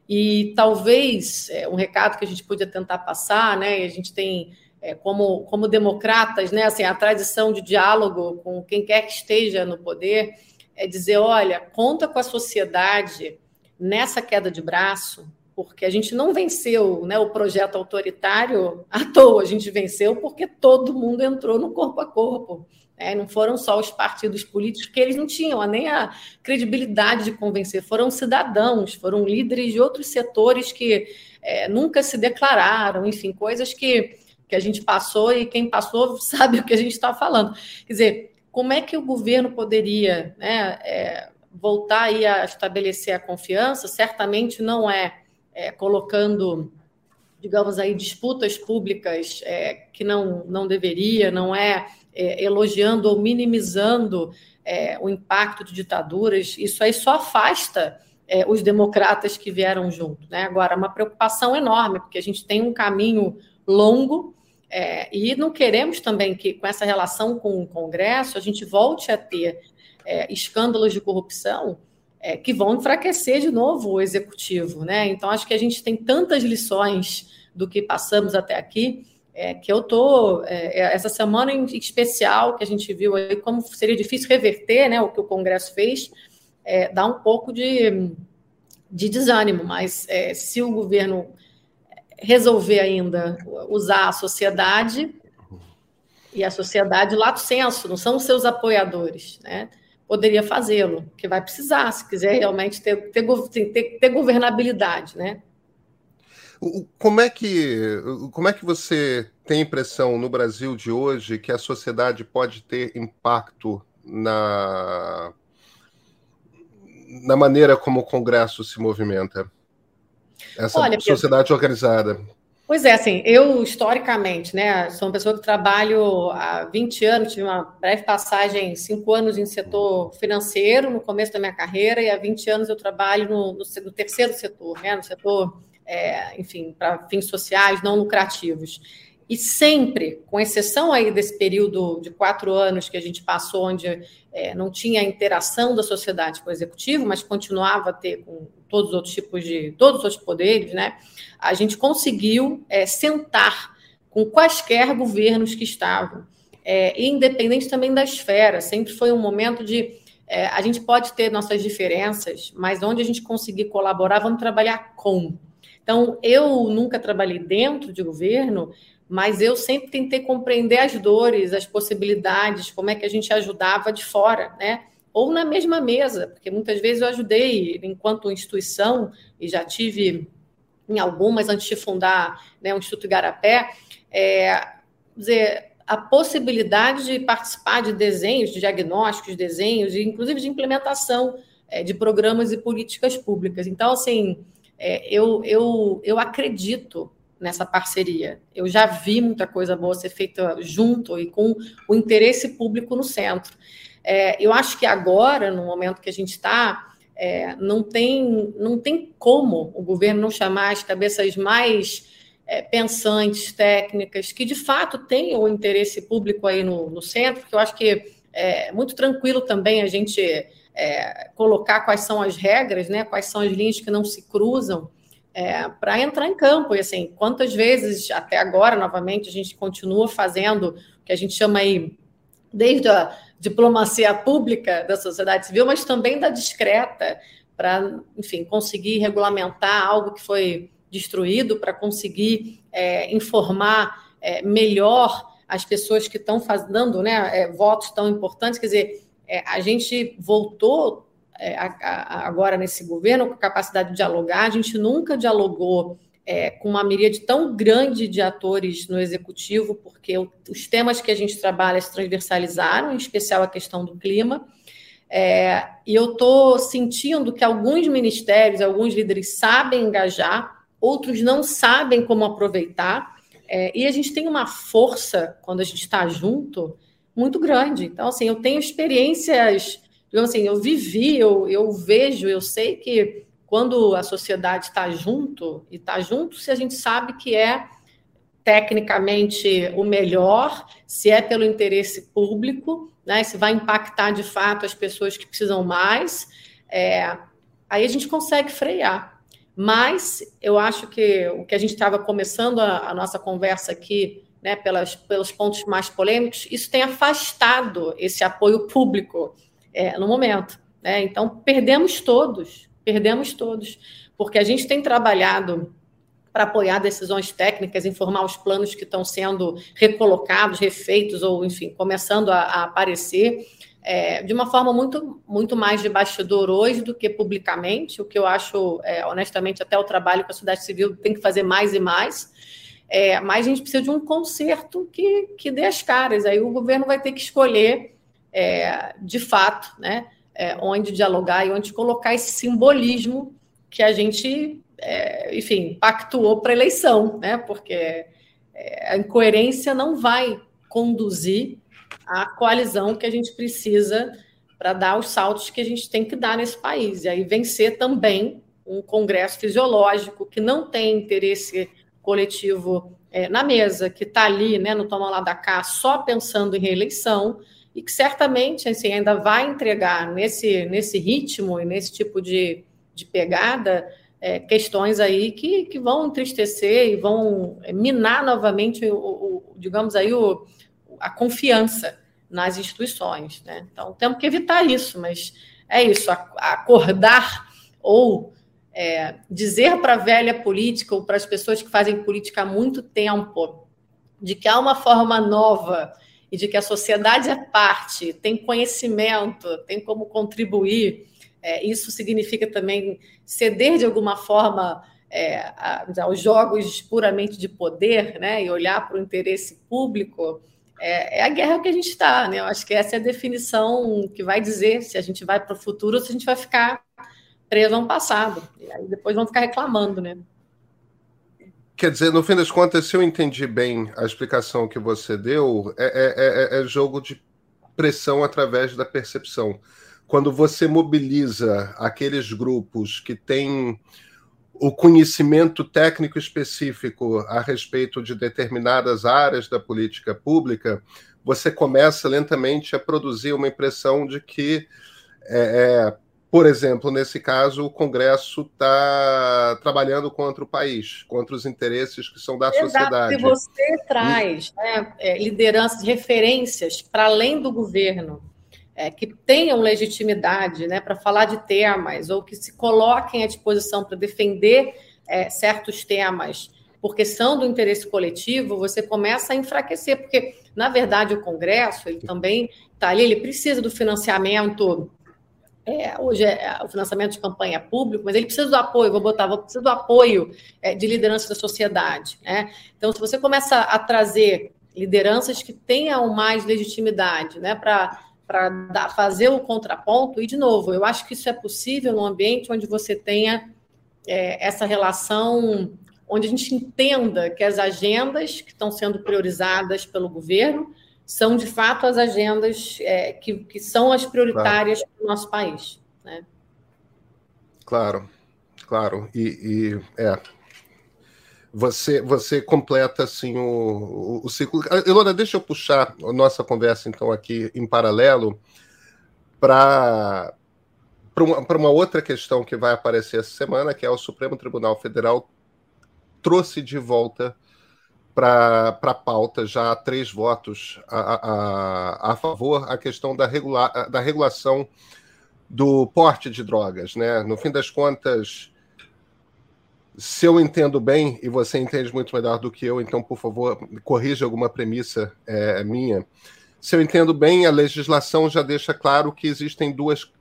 [SPEAKER 2] e talvez é, um recado que a gente podia tentar passar, né? A gente tem é, como, como democratas, né? Assim, a tradição de diálogo com quem quer que esteja no poder é dizer, olha, conta com a sociedade nessa queda de braço, porque a gente não venceu né, o projeto autoritário à toa, a gente venceu porque todo mundo entrou no corpo a corpo. É, não foram só os partidos políticos, que eles não tinham nem a credibilidade de convencer, foram cidadãos, foram líderes de outros setores que é, nunca se declararam, enfim, coisas que, que a gente passou e quem passou [laughs] sabe o que a gente está falando. Quer dizer, como é que o governo poderia né, é, voltar aí a estabelecer a confiança? Certamente não é, é colocando digamos aí, disputas públicas é, que não, não deveria, não é é, elogiando ou minimizando é, o impacto de ditaduras, isso aí só afasta é, os democratas que vieram junto. Né? Agora, uma preocupação enorme, porque a gente tem um caminho longo é, e não queremos também que, com essa relação com o Congresso, a gente volte a ter é, escândalos de corrupção é, que vão enfraquecer de novo o executivo. Né? Então, acho que a gente tem tantas lições do que passamos até aqui é, que eu tô é, é, essa semana em especial que a gente viu aí como seria difícil reverter, né, o que o Congresso fez, é, dá um pouco de, de desânimo. Mas é, se o governo resolver ainda usar a sociedade e a sociedade lato senso, não são seus apoiadores, né? Poderia fazê-lo, que vai precisar, se quiser realmente ter, ter, ter, ter governabilidade, né?
[SPEAKER 1] Como é que como é que você tem impressão no Brasil de hoje que a sociedade pode ter impacto na na maneira como o Congresso se movimenta? Essa Olha, sociedade Pedro, organizada.
[SPEAKER 2] Pois é, assim, eu historicamente, né, sou uma pessoa que trabalho há 20 anos, tive uma breve passagem, cinco anos em setor financeiro no começo da minha carreira, e há 20 anos eu trabalho no, no, no terceiro setor, né, no setor é, enfim, para fins sociais não lucrativos. E sempre, com exceção aí desse período de quatro anos que a gente passou, onde é, não tinha interação da sociedade com o executivo, mas continuava a ter com todos os outros tipos de, todos os outros poderes, né? A gente conseguiu é, sentar com quaisquer governos que estavam, é, independente também da esfera. Sempre foi um momento de é, a gente pode ter nossas diferenças, mas onde a gente conseguir colaborar, vamos trabalhar com. Então, eu nunca trabalhei dentro de governo, mas eu sempre tentei compreender as dores, as possibilidades, como é que a gente ajudava de fora, né? Ou na mesma mesa, porque muitas vezes eu ajudei enquanto instituição, e já tive em algumas antes de fundar né, o Instituto Igarapé, é, dizer, a possibilidade de participar de desenhos, de diagnósticos, de desenhos, e inclusive de implementação é, de programas e políticas públicas. Então, assim, é, eu, eu, eu acredito nessa parceria. Eu já vi muita coisa boa ser feita junto e com o interesse público no centro. É, eu acho que agora, no momento que a gente está, é, não, tem, não tem como o governo não chamar as cabeças mais é, pensantes, técnicas, que de fato tenham o interesse público aí no, no centro, porque eu acho que é muito tranquilo também a gente é, colocar quais são as regras, né, quais são as linhas que não se cruzam, é, para entrar em campo. E assim, quantas vezes até agora, novamente, a gente continua fazendo o que a gente chama aí, desde a diplomacia pública da sociedade civil, mas também da discreta, para, enfim, conseguir regulamentar algo que foi destruído, para conseguir é, informar é, melhor as pessoas que estão fazendo né, é, votos tão importantes. Quer dizer, é, a gente voltou é, a, a, agora nesse governo com capacidade de dialogar, a gente nunca dialogou é, com uma miríade tão grande de atores no executivo, porque o, os temas que a gente trabalha se transversalizaram, em especial a questão do clima. É, e eu estou sentindo que alguns ministérios, alguns líderes sabem engajar, outros não sabem como aproveitar, é, e a gente tem uma força, quando a gente está junto, muito grande. Então, assim, eu tenho experiências, digamos assim, eu vivi, eu, eu vejo, eu sei que quando a sociedade está junto, e está junto se a gente sabe que é tecnicamente o melhor, se é pelo interesse público, né, se vai impactar de fato as pessoas que precisam mais, é, aí a gente consegue frear. Mas eu acho que o que a gente estava começando a, a, nossa conversa aqui, né, pelas, pelos pontos mais polêmicos, isso tem afastado esse apoio público é, no momento. Né? Então, perdemos todos, Perdemos todos, porque a gente tem trabalhado para apoiar decisões técnicas, informar os planos que estão sendo recolocados, refeitos ou, enfim, começando a, a aparecer é, de uma forma muito, muito mais de bastidor hoje do que publicamente, o que eu acho, é, honestamente, até o trabalho com a sociedade civil tem que fazer mais e mais. É, mas a gente precisa de um conserto que, que dê as caras. Aí o governo vai ter que escolher, é, de fato, né? é, onde dialogar e onde colocar esse simbolismo que a gente, é, enfim, pactuou para a eleição, né? Porque é, a incoerência não vai conduzir à coalizão que a gente precisa para dar os saltos que a gente tem que dar nesse país. E aí vencer também um Congresso fisiológico que não tem interesse coletivo é, na mesa, que está ali, né, no toma lá da cá, só pensando em reeleição, e que certamente assim, ainda vai entregar nesse, nesse ritmo e nesse tipo de, de pegada é, questões aí que, que vão entristecer e vão minar novamente, o, o digamos aí, o, a confiança nas instituições. Né? Então, temos que evitar isso, mas é isso, acordar ou é, dizer para a velha política ou para as pessoas que fazem política há muito tempo de que há uma forma nova e de que a sociedade é parte, tem conhecimento, tem como contribuir. É, isso significa também ceder de alguma forma é, a, aos jogos puramente de poder, né, e olhar para o interesse público. É, é, a guerra que a gente está, né? Eu acho que essa é a definição que vai dizer se a gente vai para o futuro ou se a gente vai ficar preso a um passado. E aí depois vão ficar reclamando, né?
[SPEAKER 1] Quer dizer, no fim das contas, se eu entendi bem a explicação que você deu, é, é, é, é jogo de pressão através da percepção. Quando você mobiliza aqueles grupos que têm o conhecimento técnico específico a respeito de determinadas áreas da política pública, você começa lentamente a produzir uma impressão de que é, é por exemplo, nesse caso, o Congresso está trabalhando contra o país, contra os interesses que são da Exato, sociedade.
[SPEAKER 2] Se você traz né, é, lideranças, referências para além do governo, é, que tenham legitimidade né, para falar de temas, ou que se coloquem à disposição para defender é, certos temas porque são do interesse coletivo, você começa a enfraquecer, porque, na verdade, o Congresso, ele também está ali, ele precisa do financiamento, é, hoje é o financiamento de campanha público, mas ele precisa do apoio, vou botar, vou precisa do apoio é, de liderança da sociedade. Né? Então, se você começa a trazer lideranças que tenham mais legitimidade né, para para fazer o contraponto, e de novo, eu acho que isso é possível num ambiente onde você tenha é, essa relação onde a gente entenda que as agendas que estão sendo priorizadas pelo governo são, de fato, as agendas é, que, que são as prioritárias claro. para o nosso país. Né?
[SPEAKER 1] Claro, claro. E, e, é, você, você completa assim o, o, o ciclo. Elona, deixa eu puxar a nossa conversa, então, aqui em paralelo para para uma, uma outra questão que vai aparecer essa semana, que é o Supremo Tribunal Federal trouxe de volta para a pauta já três votos a, a, a favor a questão da, regula, da regulação do porte de drogas. Né? No fim das contas, se eu entendo bem, e você entende muito melhor do que eu, então, por favor, corrija alguma premissa é, minha. Se eu entendo bem, a legislação já deixa claro que existem duas,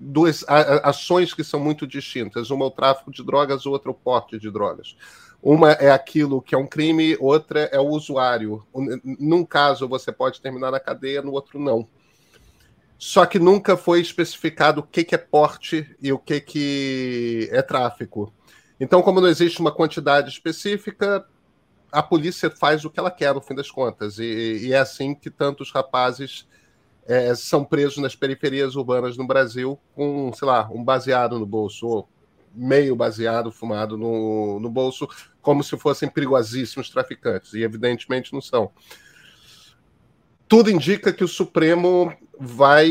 [SPEAKER 1] duas ações que são muito distintas. Uma é o tráfico de drogas, outra é o porte de drogas. Uma é aquilo que é um crime, outra é o usuário. Num caso você pode terminar na cadeia, no outro não. Só que nunca foi especificado o que, que é porte e o que, que é tráfico. Então, como não existe uma quantidade específica, a polícia faz o que ela quer, no fim das contas. E, e é assim que tantos rapazes é, são presos nas periferias urbanas no Brasil com, sei lá, um baseado no bolso, ou meio baseado fumado no, no bolso, como se fossem perigosíssimos traficantes, e evidentemente não são. Tudo indica que o Supremo vai,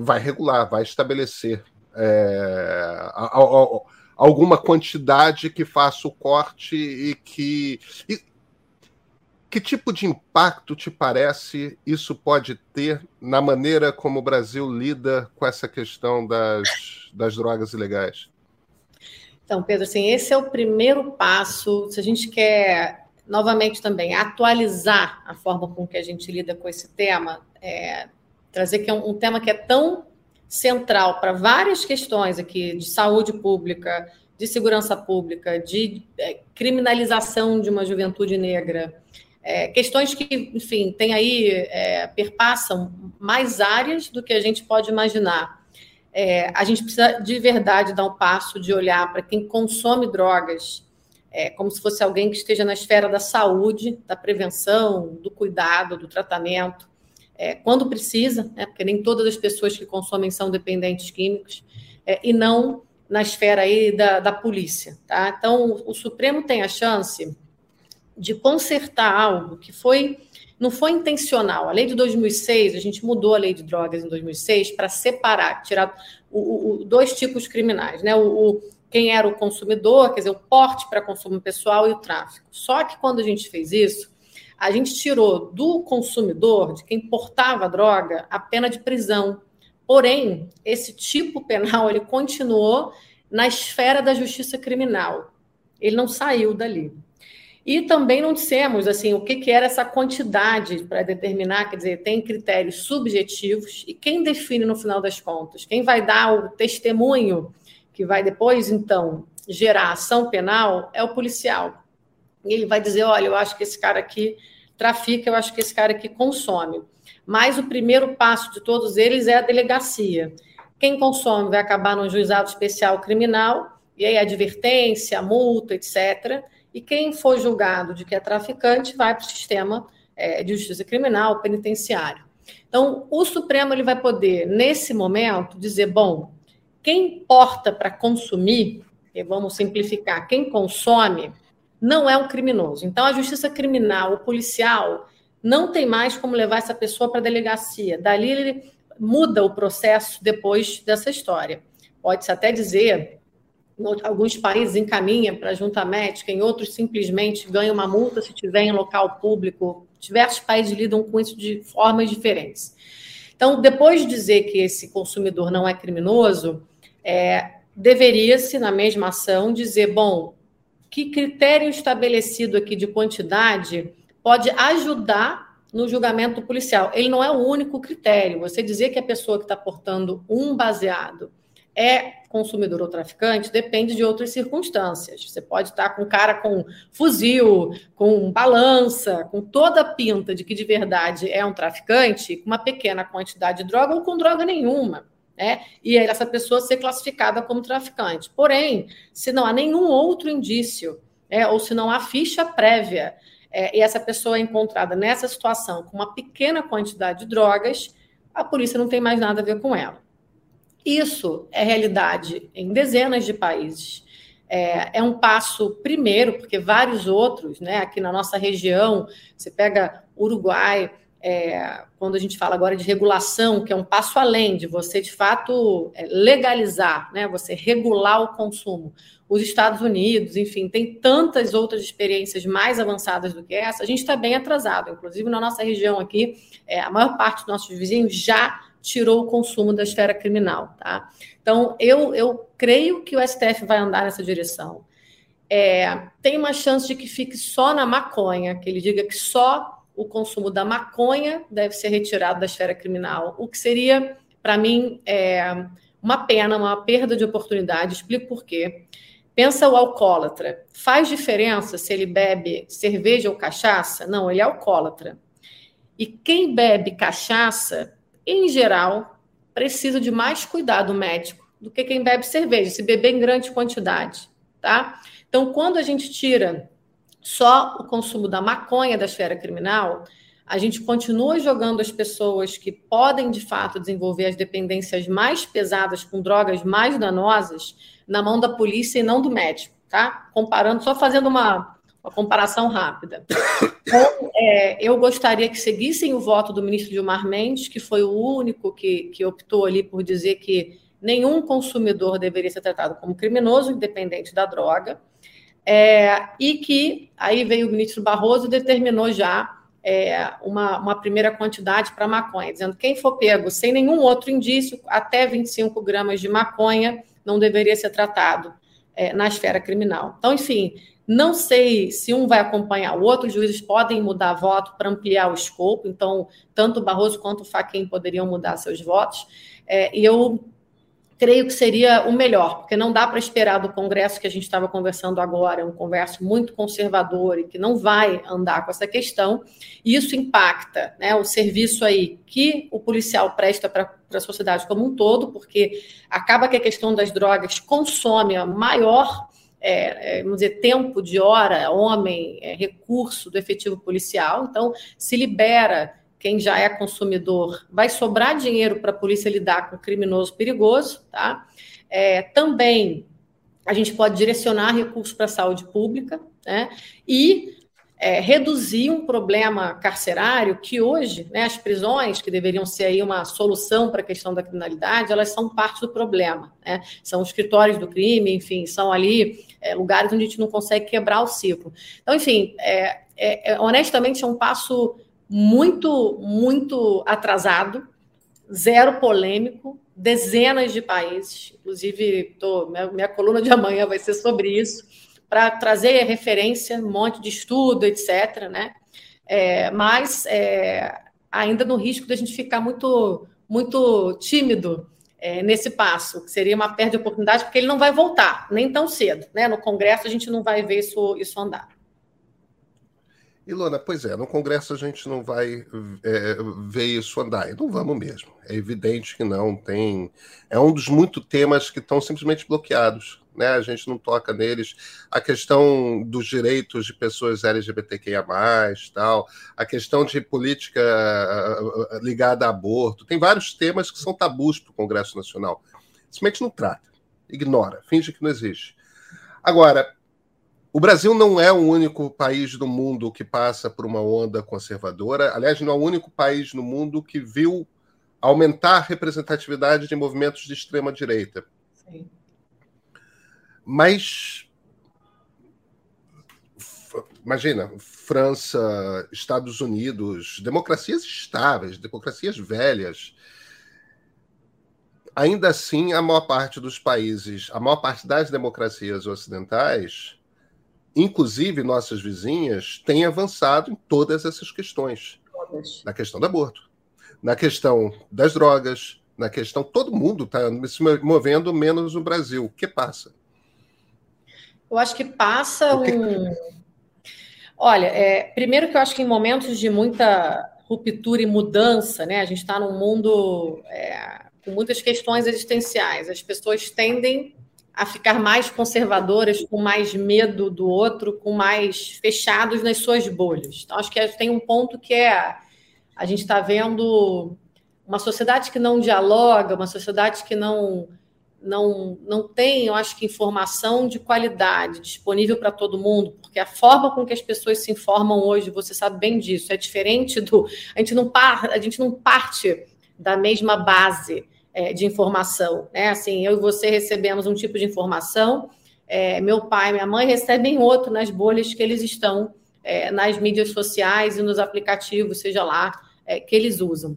[SPEAKER 1] vai regular, vai estabelecer é, a, a, a, alguma quantidade que faça o corte e que. E, que tipo de impacto te parece isso pode ter na maneira como o Brasil lida com essa questão das, das drogas ilegais?
[SPEAKER 2] Então, Pedro, assim, esse é o primeiro passo. Se a gente quer, novamente, também atualizar a forma com que a gente lida com esse tema, é, trazer que é um, um tema que é tão central para várias questões aqui de saúde pública, de segurança pública, de é, criminalização de uma juventude negra, é, questões que, enfim, tem aí, é, perpassam mais áreas do que a gente pode imaginar. É, a gente precisa de verdade dar um passo de olhar para quem consome drogas é, como se fosse alguém que esteja na esfera da saúde, da prevenção, do cuidado, do tratamento, é, quando precisa, né, porque nem todas as pessoas que consomem são dependentes químicos, é, e não na esfera aí da, da polícia. Tá? Então, o Supremo tem a chance de consertar algo que foi não foi intencional. A lei de 2006, a gente mudou a lei de drogas em 2006 para separar, tirar o, o, dois tipos criminais, né? O, quem era o consumidor, quer dizer, o porte para consumo pessoal e o tráfico. Só que quando a gente fez isso, a gente tirou do consumidor, de quem portava droga, a pena de prisão. Porém, esse tipo penal ele continuou na esfera da justiça criminal. Ele não saiu dali. E também não dissemos assim o que, que era essa quantidade para determinar, quer dizer, tem critérios subjetivos e quem define no final das contas, quem vai dar o testemunho que vai depois então gerar ação penal é o policial. E ele vai dizer, olha, eu acho que esse cara aqui trafica, eu acho que esse cara aqui consome. Mas o primeiro passo de todos eles é a delegacia. Quem consome vai acabar no juizado especial criminal, e aí advertência, multa, etc. E quem for julgado de que é traficante vai para o sistema é, de justiça criminal, penitenciário. Então, o Supremo ele vai poder, nesse momento, dizer: bom, quem porta para consumir, vamos simplificar, quem consome, não é um criminoso. Então, a justiça criminal, o policial, não tem mais como levar essa pessoa para a delegacia. Dali ele muda o processo depois dessa história. Pode-se até dizer alguns países encaminham para a junta médica, em outros simplesmente ganham uma multa se tiver em local público. Diversos países lidam com isso de formas diferentes. Então, depois de dizer que esse consumidor não é criminoso, é, deveria-se, na mesma ação, dizer: bom, que critério estabelecido aqui de quantidade pode ajudar no julgamento policial? Ele não é o único critério. Você dizer que a pessoa que está portando um baseado é consumidor ou traficante depende de outras circunstâncias. Você pode estar com cara com fuzil, com balança, com toda a pinta de que de verdade é um traficante, com uma pequena quantidade de droga ou com droga nenhuma. Né? E essa pessoa ser classificada como traficante. Porém, se não há nenhum outro indício, é, ou se não há ficha prévia, é, e essa pessoa é encontrada nessa situação com uma pequena quantidade de drogas, a polícia não tem mais nada a ver com ela. Isso é realidade em dezenas de países. É, é, um passo primeiro, porque vários outros, né, aqui na nossa região, você pega Uruguai, é, quando a gente fala agora de regulação, que é um passo além de você, de fato, é, legalizar, né, você regular o consumo. Os Estados Unidos, enfim, tem tantas outras experiências mais avançadas do que essa, a gente está bem atrasado. Inclusive, na nossa região aqui, é, a maior parte dos nossos vizinhos já tirou o consumo da esfera criminal. Tá? Então, eu, eu creio que o STF vai andar nessa direção. É, tem uma chance de que fique só na maconha, que ele diga que só o consumo da maconha deve ser retirado da esfera criminal, o que seria, para mim, é, uma pena, uma perda de oportunidade. Explico por quê. Pensa o alcoólatra. Faz diferença se ele bebe cerveja ou cachaça? Não, ele é alcoólatra. E quem bebe cachaça em geral, precisa de mais cuidado médico do que quem bebe cerveja, se beber em grande quantidade, tá? Então, quando a gente tira só o consumo da maconha da esfera criminal, a gente continua jogando as pessoas que podem, de fato, desenvolver as dependências mais pesadas com drogas mais danosas na mão da polícia e não do médico, tá? Comparando, só fazendo uma, uma comparação rápida. [coughs] Então, é, eu gostaria que seguissem o voto do ministro Gilmar Mendes, que foi o único que, que optou ali por dizer que nenhum consumidor deveria ser tratado como criminoso, independente da droga, é, e que aí veio o ministro Barroso e determinou já é, uma, uma primeira quantidade para maconha, dizendo que quem for pego sem nenhum outro indício, até 25 gramas de maconha, não deveria ser tratado é, na esfera criminal. Então, enfim, não sei se um vai acompanhar o outro, os juízes podem mudar voto para ampliar o escopo, então tanto o Barroso quanto o Faquim poderiam mudar seus votos. É, e eu creio que seria o melhor, porque não dá para esperar do Congresso que a gente estava conversando agora, um Congresso muito conservador e que não vai andar com essa questão, e isso impacta né, o serviço aí que o policial presta para a sociedade como um todo, porque acaba que a questão das drogas consome a maior é, é, vamos dizer, tempo de hora, homem, é, recurso do efetivo policial. Então, se libera quem já é consumidor, vai sobrar dinheiro para a polícia lidar com o criminoso perigoso, tá? É, também a gente pode direcionar recursos para a saúde pública, né? E é, reduzir um problema carcerário que hoje, né, as prisões, que deveriam ser aí uma solução para a questão da criminalidade, elas são parte do problema. Né? São escritórios do crime, enfim, são ali é, lugares onde a gente não consegue quebrar o ciclo. Então, enfim, é, é, é honestamente, é um passo muito, muito atrasado, zero polêmico, dezenas de países, inclusive tô, minha, minha coluna de amanhã vai ser sobre isso para trazer referência, um monte de estudo, etc. Né? É, mas é, ainda no risco de a gente ficar muito, muito tímido é, nesse passo, que seria uma perda de oportunidade, porque ele não vai voltar, nem tão cedo. Né? No Congresso a gente não vai ver isso, isso andar.
[SPEAKER 1] Ilona, pois é, no Congresso a gente não vai é, ver isso andar, e não vamos mesmo. É evidente que não, tem. É um dos muitos temas que estão simplesmente bloqueados né? A gente não toca neles. A questão dos direitos de pessoas LGBTQIA+, tal, a questão de política ah, ah, ligada a aborto, tem vários temas que são tabus para o Congresso Nacional. Simplesmente não trata, ignora, finge que não existe. Agora, o Brasil não é o único país do mundo que passa por uma onda conservadora. Aliás, não é o único país no mundo que viu aumentar a representatividade de movimentos de extrema direita. Sim. Mas imagina, França, Estados Unidos, democracias estáveis, democracias velhas. ainda assim, a maior parte dos países, a maior parte das democracias ocidentais, inclusive nossas vizinhas, tem avançado em todas essas questões. Todas. Na questão do aborto, na questão das drogas, na questão. Todo mundo está se movendo, menos o Brasil. O que passa?
[SPEAKER 2] Eu acho que passa que... um. Olha, é, primeiro que eu acho que em momentos de muita ruptura e mudança, né? A gente está num mundo é, com muitas questões existenciais. As pessoas tendem a ficar mais conservadoras, com mais medo do outro, com mais fechados nas suas bolhas. Então, acho que tem um ponto que é a gente está vendo uma sociedade que não dialoga, uma sociedade que não não, não tem, eu acho que, informação de qualidade disponível para todo mundo, porque a forma com que as pessoas se informam hoje, você sabe bem disso, é diferente do. A gente não, par, a gente não parte da mesma base é, de informação. Né? Assim, eu e você recebemos um tipo de informação, é, meu pai e minha mãe recebem outro nas bolhas que eles estão é, nas mídias sociais e nos aplicativos, seja lá, é, que eles usam.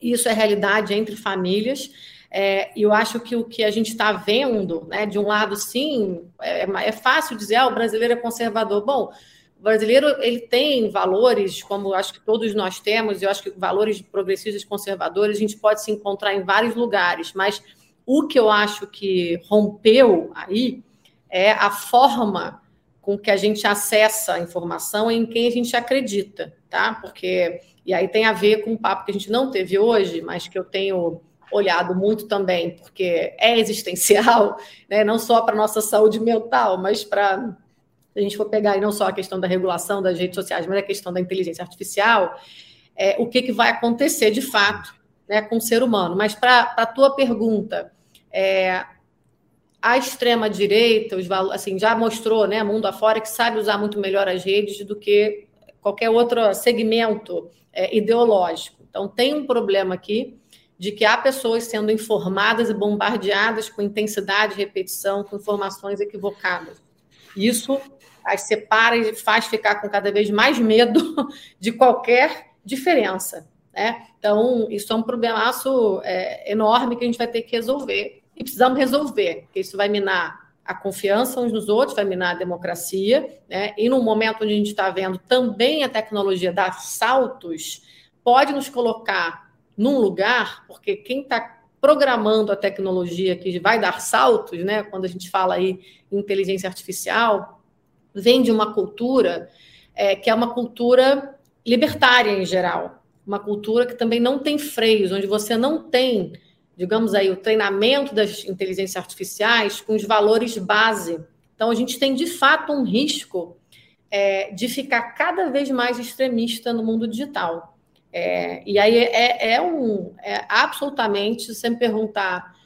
[SPEAKER 2] Isso é realidade entre famílias. É, eu acho que o que a gente está vendo, né, de um lado, sim, é, é fácil dizer, ah, o brasileiro é conservador. Bom, o brasileiro ele tem valores, como acho que todos nós temos, eu acho que valores progressistas conservadores a gente pode se encontrar em vários lugares, mas o que eu acho que rompeu aí é a forma com que a gente acessa a informação em quem a gente acredita, tá? Porque e aí tem a ver com um papo que a gente não teve hoje, mas que eu tenho olhado muito também, porque é existencial, [laughs] né? não só para a nossa saúde mental, mas para a gente for pegar aí não só a questão da regulação das redes sociais, mas a questão da inteligência artificial, é, o que, que vai acontecer de fato né, com o ser humano. Mas para a tua pergunta, é, a extrema-direita, assim, já mostrou, né, mundo afora, que sabe usar muito melhor as redes do que qualquer outro segmento é, ideológico. Então, tem um problema aqui de que há pessoas sendo informadas e bombardeadas com intensidade e repetição, com informações equivocadas. Isso as separa e faz ficar com cada vez mais medo [laughs] de qualquer diferença. Né? Então, isso é um problemaço é, enorme que a gente vai ter que resolver. E precisamos resolver, porque isso vai minar a confiança uns nos outros, vai minar a democracia, né? E no momento onde a gente está vendo também a tecnologia dar saltos, pode nos colocar num lugar, porque quem está programando a tecnologia que vai dar saltos, né? Quando a gente fala aí em inteligência artificial, vem de uma cultura é, que é uma cultura libertária em geral, uma cultura que também não tem freios, onde você não tem digamos aí, o treinamento das inteligências artificiais com os valores base. Então, a gente tem, de fato, um risco é, de ficar cada vez mais extremista no mundo digital. É, e aí é, é um é absolutamente, se você me perguntar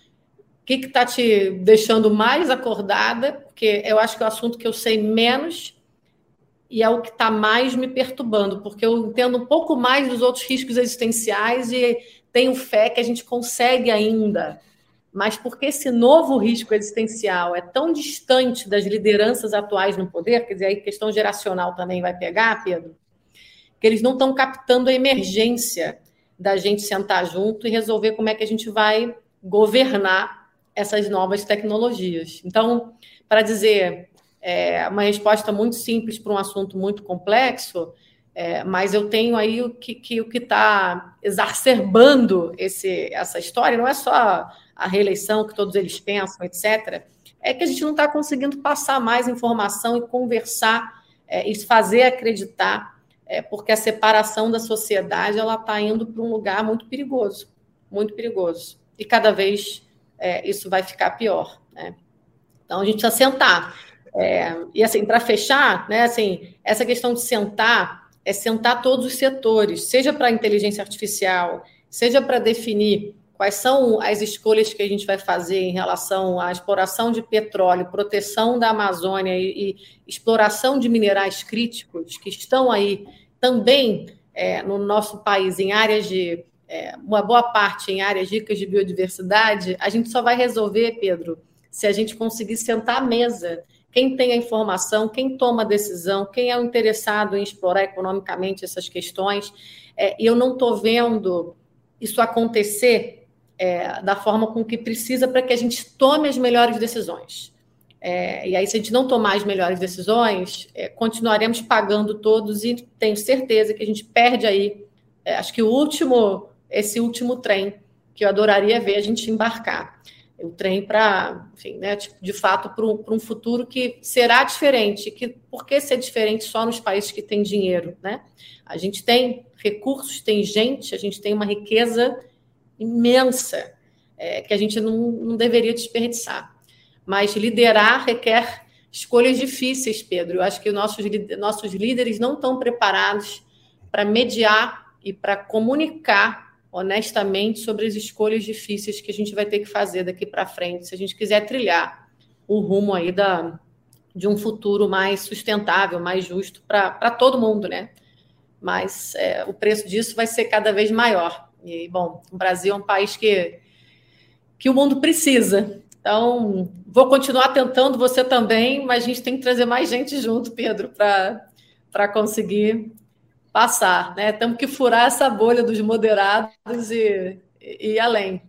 [SPEAKER 2] o que está te deixando mais acordada, porque eu acho que é o assunto que eu sei menos e é o que está mais me perturbando, porque eu entendo um pouco mais dos outros riscos existenciais e tenho fé que a gente consegue ainda. Mas porque esse novo risco existencial é tão distante das lideranças atuais no poder, quer dizer, aí questão geracional também vai pegar, Pedro, que eles não estão captando a emergência da gente sentar junto e resolver como é que a gente vai governar essas novas tecnologias. Então, para dizer é, uma resposta muito simples para um assunto muito complexo, é, mas eu tenho aí o que, que o que está exacerbando esse, essa história não é só a reeleição que todos eles pensam, etc. É que a gente não está conseguindo passar mais informação e conversar é, e fazer acreditar, é, porque a separação da sociedade ela está indo para um lugar muito perigoso, muito perigoso. E cada vez é, isso vai ficar pior. Né? Então a gente precisa sentar. É, e assim, para fechar, né, assim, essa questão de sentar é sentar todos os setores, seja para a inteligência artificial, seja para definir quais são as escolhas que a gente vai fazer em relação à exploração de petróleo, proteção da Amazônia e, e exploração de minerais críticos que estão aí também é, no nosso país em áreas de é, uma boa parte em áreas ricas de biodiversidade, a gente só vai resolver, Pedro, se a gente conseguir sentar à mesa quem tem a informação, quem toma a decisão, quem é o interessado em explorar economicamente essas questões. É, eu não estou vendo isso acontecer é, da forma com que precisa para que a gente tome as melhores decisões. É, e aí, se a gente não tomar as melhores decisões, é, continuaremos pagando todos e tenho certeza que a gente perde aí. É, acho que o último, esse último trem que eu adoraria ver a gente embarcar. O trem para, enfim, né, tipo, de fato, para um, futuro que será diferente. Que, por que ser diferente só nos países que têm dinheiro? Né? A gente tem recursos, tem gente, a gente tem uma riqueza imensa é, que a gente não, não deveria desperdiçar. Mas liderar requer escolhas difíceis, Pedro. Eu acho que nossos, nossos líderes não estão preparados para mediar e para comunicar honestamente sobre as escolhas difíceis que a gente vai ter que fazer daqui para frente, se a gente quiser trilhar o rumo aí da, de um futuro mais sustentável, mais justo para todo mundo, né? Mas é, o preço disso vai ser cada vez maior. E, bom, o Brasil é um país que, que o mundo precisa. Então, vou continuar tentando, você também, mas a gente tem que trazer mais gente junto, Pedro, para conseguir passar. Né? Temos que furar essa bolha dos moderados e, e ir além.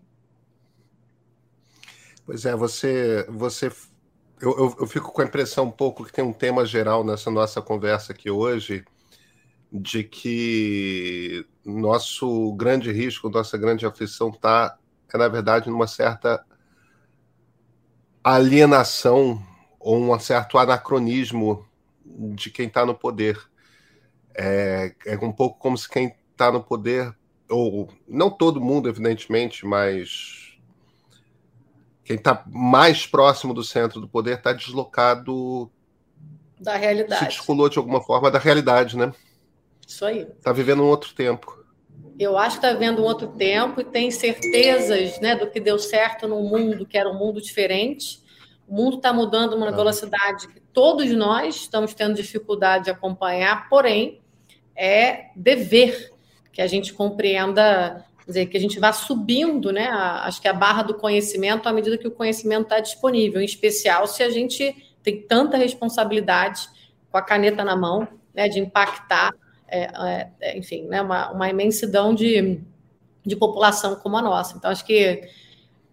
[SPEAKER 1] Pois é, você. você eu, eu, eu fico com a impressão um pouco que tem um tema geral nessa nossa conversa aqui hoje, de que nosso grande risco, nossa grande aflição está, é, na verdade, numa certa alienação ou um certo anacronismo de quem está no poder. É, é um pouco como se quem está no poder, ou não todo mundo, evidentemente, mas quem está mais próximo do centro do poder está deslocado
[SPEAKER 2] da realidade.
[SPEAKER 1] Se descolou de alguma forma da realidade, né?
[SPEAKER 2] Isso aí.
[SPEAKER 1] Está vivendo um outro tempo.
[SPEAKER 2] Eu acho que está vivendo um outro tempo e tem certezas né, do que deu certo no mundo, que era um mundo diferente. O mundo está mudando uma velocidade que todos nós estamos tendo dificuldade de acompanhar, porém, é dever que a gente compreenda, dizer, que a gente vá subindo, né? A, acho que a barra do conhecimento à medida que o conhecimento está disponível, em especial se a gente tem tanta responsabilidade com a caneta na mão, né, de impactar é, é, é, enfim, né, uma, uma imensidão de, de população como a nossa. Então, acho que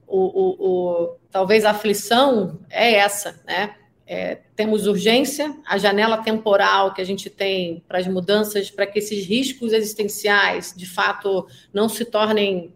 [SPEAKER 2] o, o, o talvez a aflição é essa, né? É, temos urgência, a janela temporal que a gente tem para as mudanças, para que esses riscos existenciais, de fato, não se tornem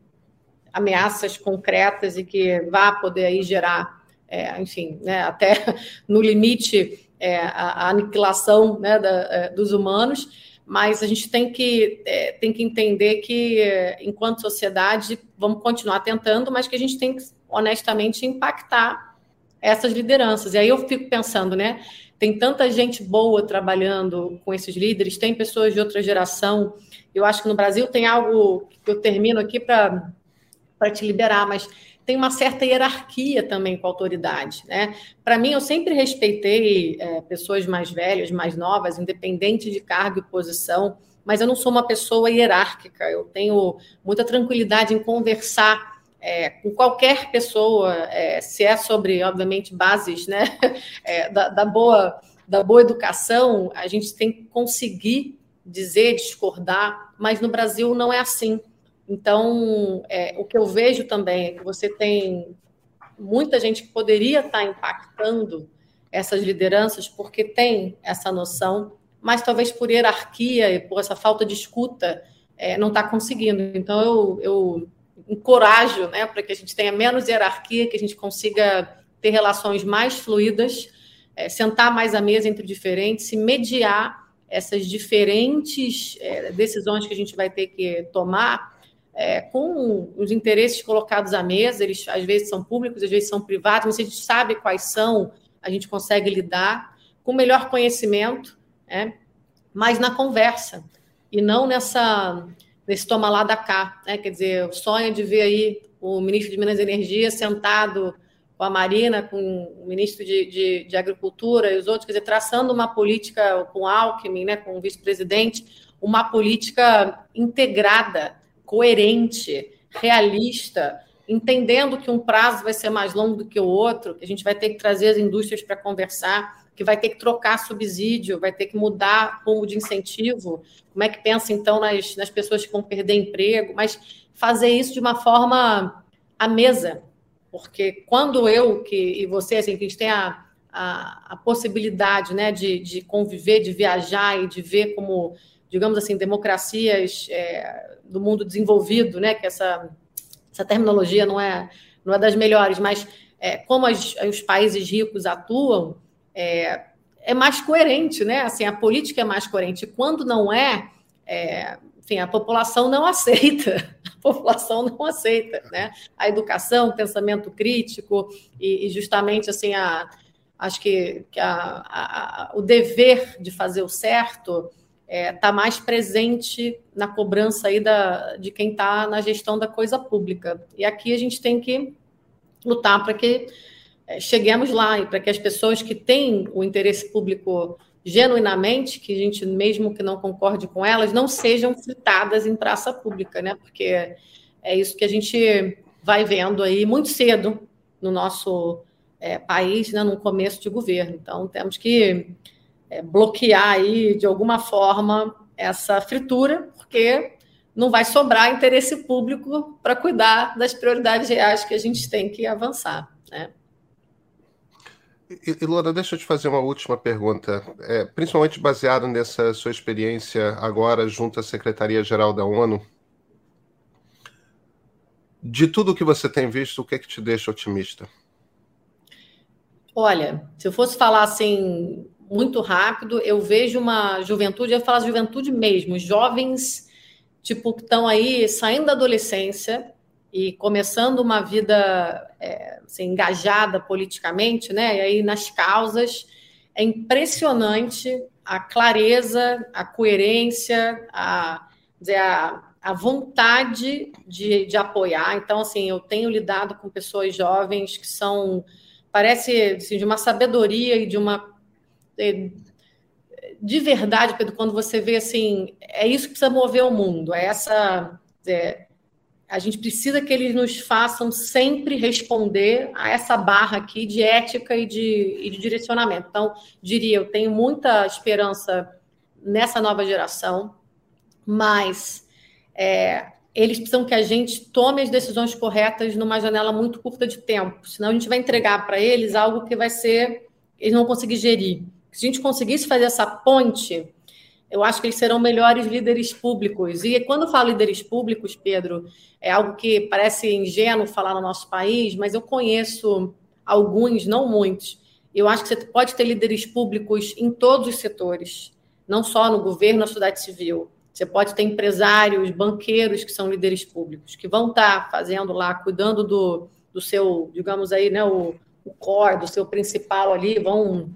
[SPEAKER 2] ameaças concretas e que vá poder aí gerar, é, enfim, né, até [laughs] no limite é, a, a, aniquilação né, da, é, dos humanos mas a gente tem que, é, tem que entender que, enquanto sociedade, vamos continuar tentando, mas que a gente tem que, honestamente, impactar essas lideranças. E aí eu fico pensando, né? Tem tanta gente boa trabalhando com esses líderes, tem pessoas de outra geração. Eu acho que no Brasil tem algo que eu termino aqui para te liberar, mas tem uma certa hierarquia também com a autoridade. Né? Para mim, eu sempre respeitei é, pessoas mais velhas, mais novas, independente de cargo e posição, mas eu não sou uma pessoa hierárquica. Eu tenho muita tranquilidade em conversar é, com qualquer pessoa, é, se é sobre, obviamente, bases né? [laughs] É, da, da, boa, da boa educação, a gente tem que conseguir dizer, discordar, mas no Brasil não é assim. Então, é, o que eu vejo também é que você tem muita gente que poderia estar impactando essas lideranças porque tem essa noção, mas talvez por hierarquia e por essa falta de escuta é, não está conseguindo. Então, eu, eu encorajo né, para que a gente tenha menos hierarquia, que a gente consiga ter relações mais fluídas, é, sentar mais à mesa entre diferentes, se mediar essas diferentes é, decisões que a gente vai ter que tomar é, com os interesses colocados à mesa, eles às vezes são públicos, às vezes são privados, mas se a gente sabe quais são, a gente consegue lidar com melhor conhecimento, né? mas na conversa, e não nessa nesse toma lá da cá. Né? Quer dizer, o sonho de ver aí o ministro de Minas e Energia sentado com a Marina, com o ministro de, de, de Agricultura e os outros, quer dizer, traçando uma política com Alckmin, né, com o vice-presidente, uma política integrada coerente, realista, entendendo que um prazo vai ser mais longo do que o outro, que a gente vai ter que trazer as indústrias para conversar, que vai ter que trocar subsídio, vai ter que mudar rumo de incentivo. Como é que pensa, então, nas, nas pessoas que vão perder emprego? Mas fazer isso de uma forma à mesa. Porque quando eu que, e você, assim, que a gente tem a, a, a possibilidade né, de, de conviver, de viajar e de ver como, digamos assim, democracias é, do mundo desenvolvido, né, que essa, essa terminologia não é, não é das melhores, mas é, como as, os países ricos atuam, é, é mais coerente, né? Assim, a política é mais coerente. Quando não é, é enfim, a população não aceita, [laughs] a população não aceita, né? A educação, o pensamento crítico e, e justamente assim a, acho que, que a, a, o dever de fazer o certo está é, tá mais presente na cobrança aí da, de quem está na gestão da coisa pública. E aqui a gente tem que lutar para que é, cheguemos lá e para que as pessoas que têm o interesse público genuinamente, que a gente, mesmo que não concorde com elas, não sejam fritadas em praça pública, né? Porque é isso que a gente vai vendo aí muito cedo no nosso é, país, né, no começo de governo. Então, temos que é, bloquear aí, de alguma forma, essa fritura, porque não vai sobrar interesse público para cuidar das prioridades reais que a gente tem que avançar. Né?
[SPEAKER 1] E, Luana, deixa eu te fazer uma última pergunta, é, principalmente baseado nessa sua experiência agora junto à Secretaria-Geral da ONU. De tudo que você tem visto, o que é que te deixa otimista?
[SPEAKER 2] Olha, se eu fosse falar assim muito rápido, eu vejo uma juventude, eu falar juventude mesmo, jovens tipo que estão aí saindo da adolescência e começando uma vida é, assim, engajada politicamente, né? E aí nas causas é impressionante a clareza, a coerência, a, dizer, a, a vontade de, de apoiar. Então, assim, eu tenho lidado com pessoas jovens que são parece assim, de uma sabedoria e de uma de verdade, Pedro, quando você vê assim, é isso que precisa mover o mundo, é essa é, a gente precisa que eles nos façam sempre responder a essa barra aqui de ética e de, e de direcionamento. Então, diria, eu tenho muita esperança nessa nova geração, mas é, eles precisam que a gente tome as decisões corretas numa janela muito curta de tempo, senão a gente vai entregar para eles algo que vai ser eles não vão conseguir gerir. Se a gente conseguisse fazer essa ponte, eu acho que eles serão melhores líderes públicos. E quando eu falo líderes públicos, Pedro, é algo que parece ingênuo falar no nosso país, mas eu conheço alguns, não muitos. Eu acho que você pode ter líderes públicos em todos os setores, não só no governo, na sociedade civil. Você pode ter empresários, banqueiros que são líderes públicos, que vão estar fazendo lá, cuidando do, do seu, digamos aí, né, o, o core, do seu principal ali, vão,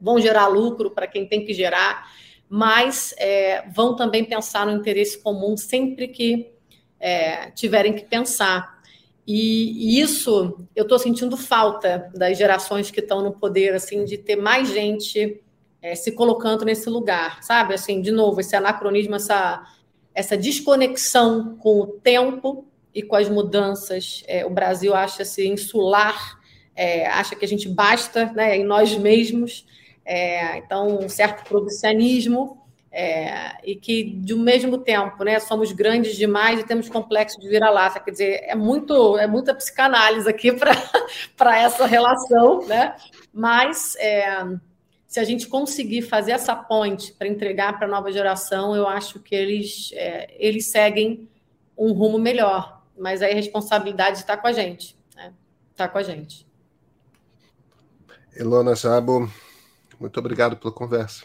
[SPEAKER 2] vão gerar lucro para quem tem que gerar, mas é, vão também pensar no interesse comum sempre que é, tiverem que pensar. E, isso eu estou sentindo falta das gerações que estão no poder, assim, de ter mais gente é, se colocando nesse lugar, sabe? Assim, de novo, esse anacronismo, essa, essa desconexão com o tempo e com as mudanças. É, o Brasil acha-se insular, é, acha que a gente basta né, em nós mesmos, é, então, um certo provincianismo, é, e que, de um mesmo tempo, né, somos grandes demais e temos complexo de vira-lata. Quer dizer, é, muito, é muita psicanálise aqui [laughs] para essa relação, né? mas é, se a gente conseguir fazer essa ponte para entregar para a nova geração, eu acho que eles, é, eles seguem um rumo melhor. Mas aí a responsabilidade está com a gente. Está né? Tá com a gente.
[SPEAKER 1] Ilona Jabo, muito obrigado pela conversa.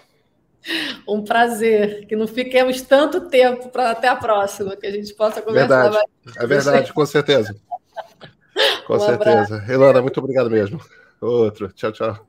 [SPEAKER 2] Um prazer. Que não fiquemos tanto tempo para até a próxima, que a gente possa conversar
[SPEAKER 1] verdade. mais. É verdade, com certeza. [laughs] Com um certeza. Abraço. Muito obrigado mesmo. Outro. Tchau, tchau.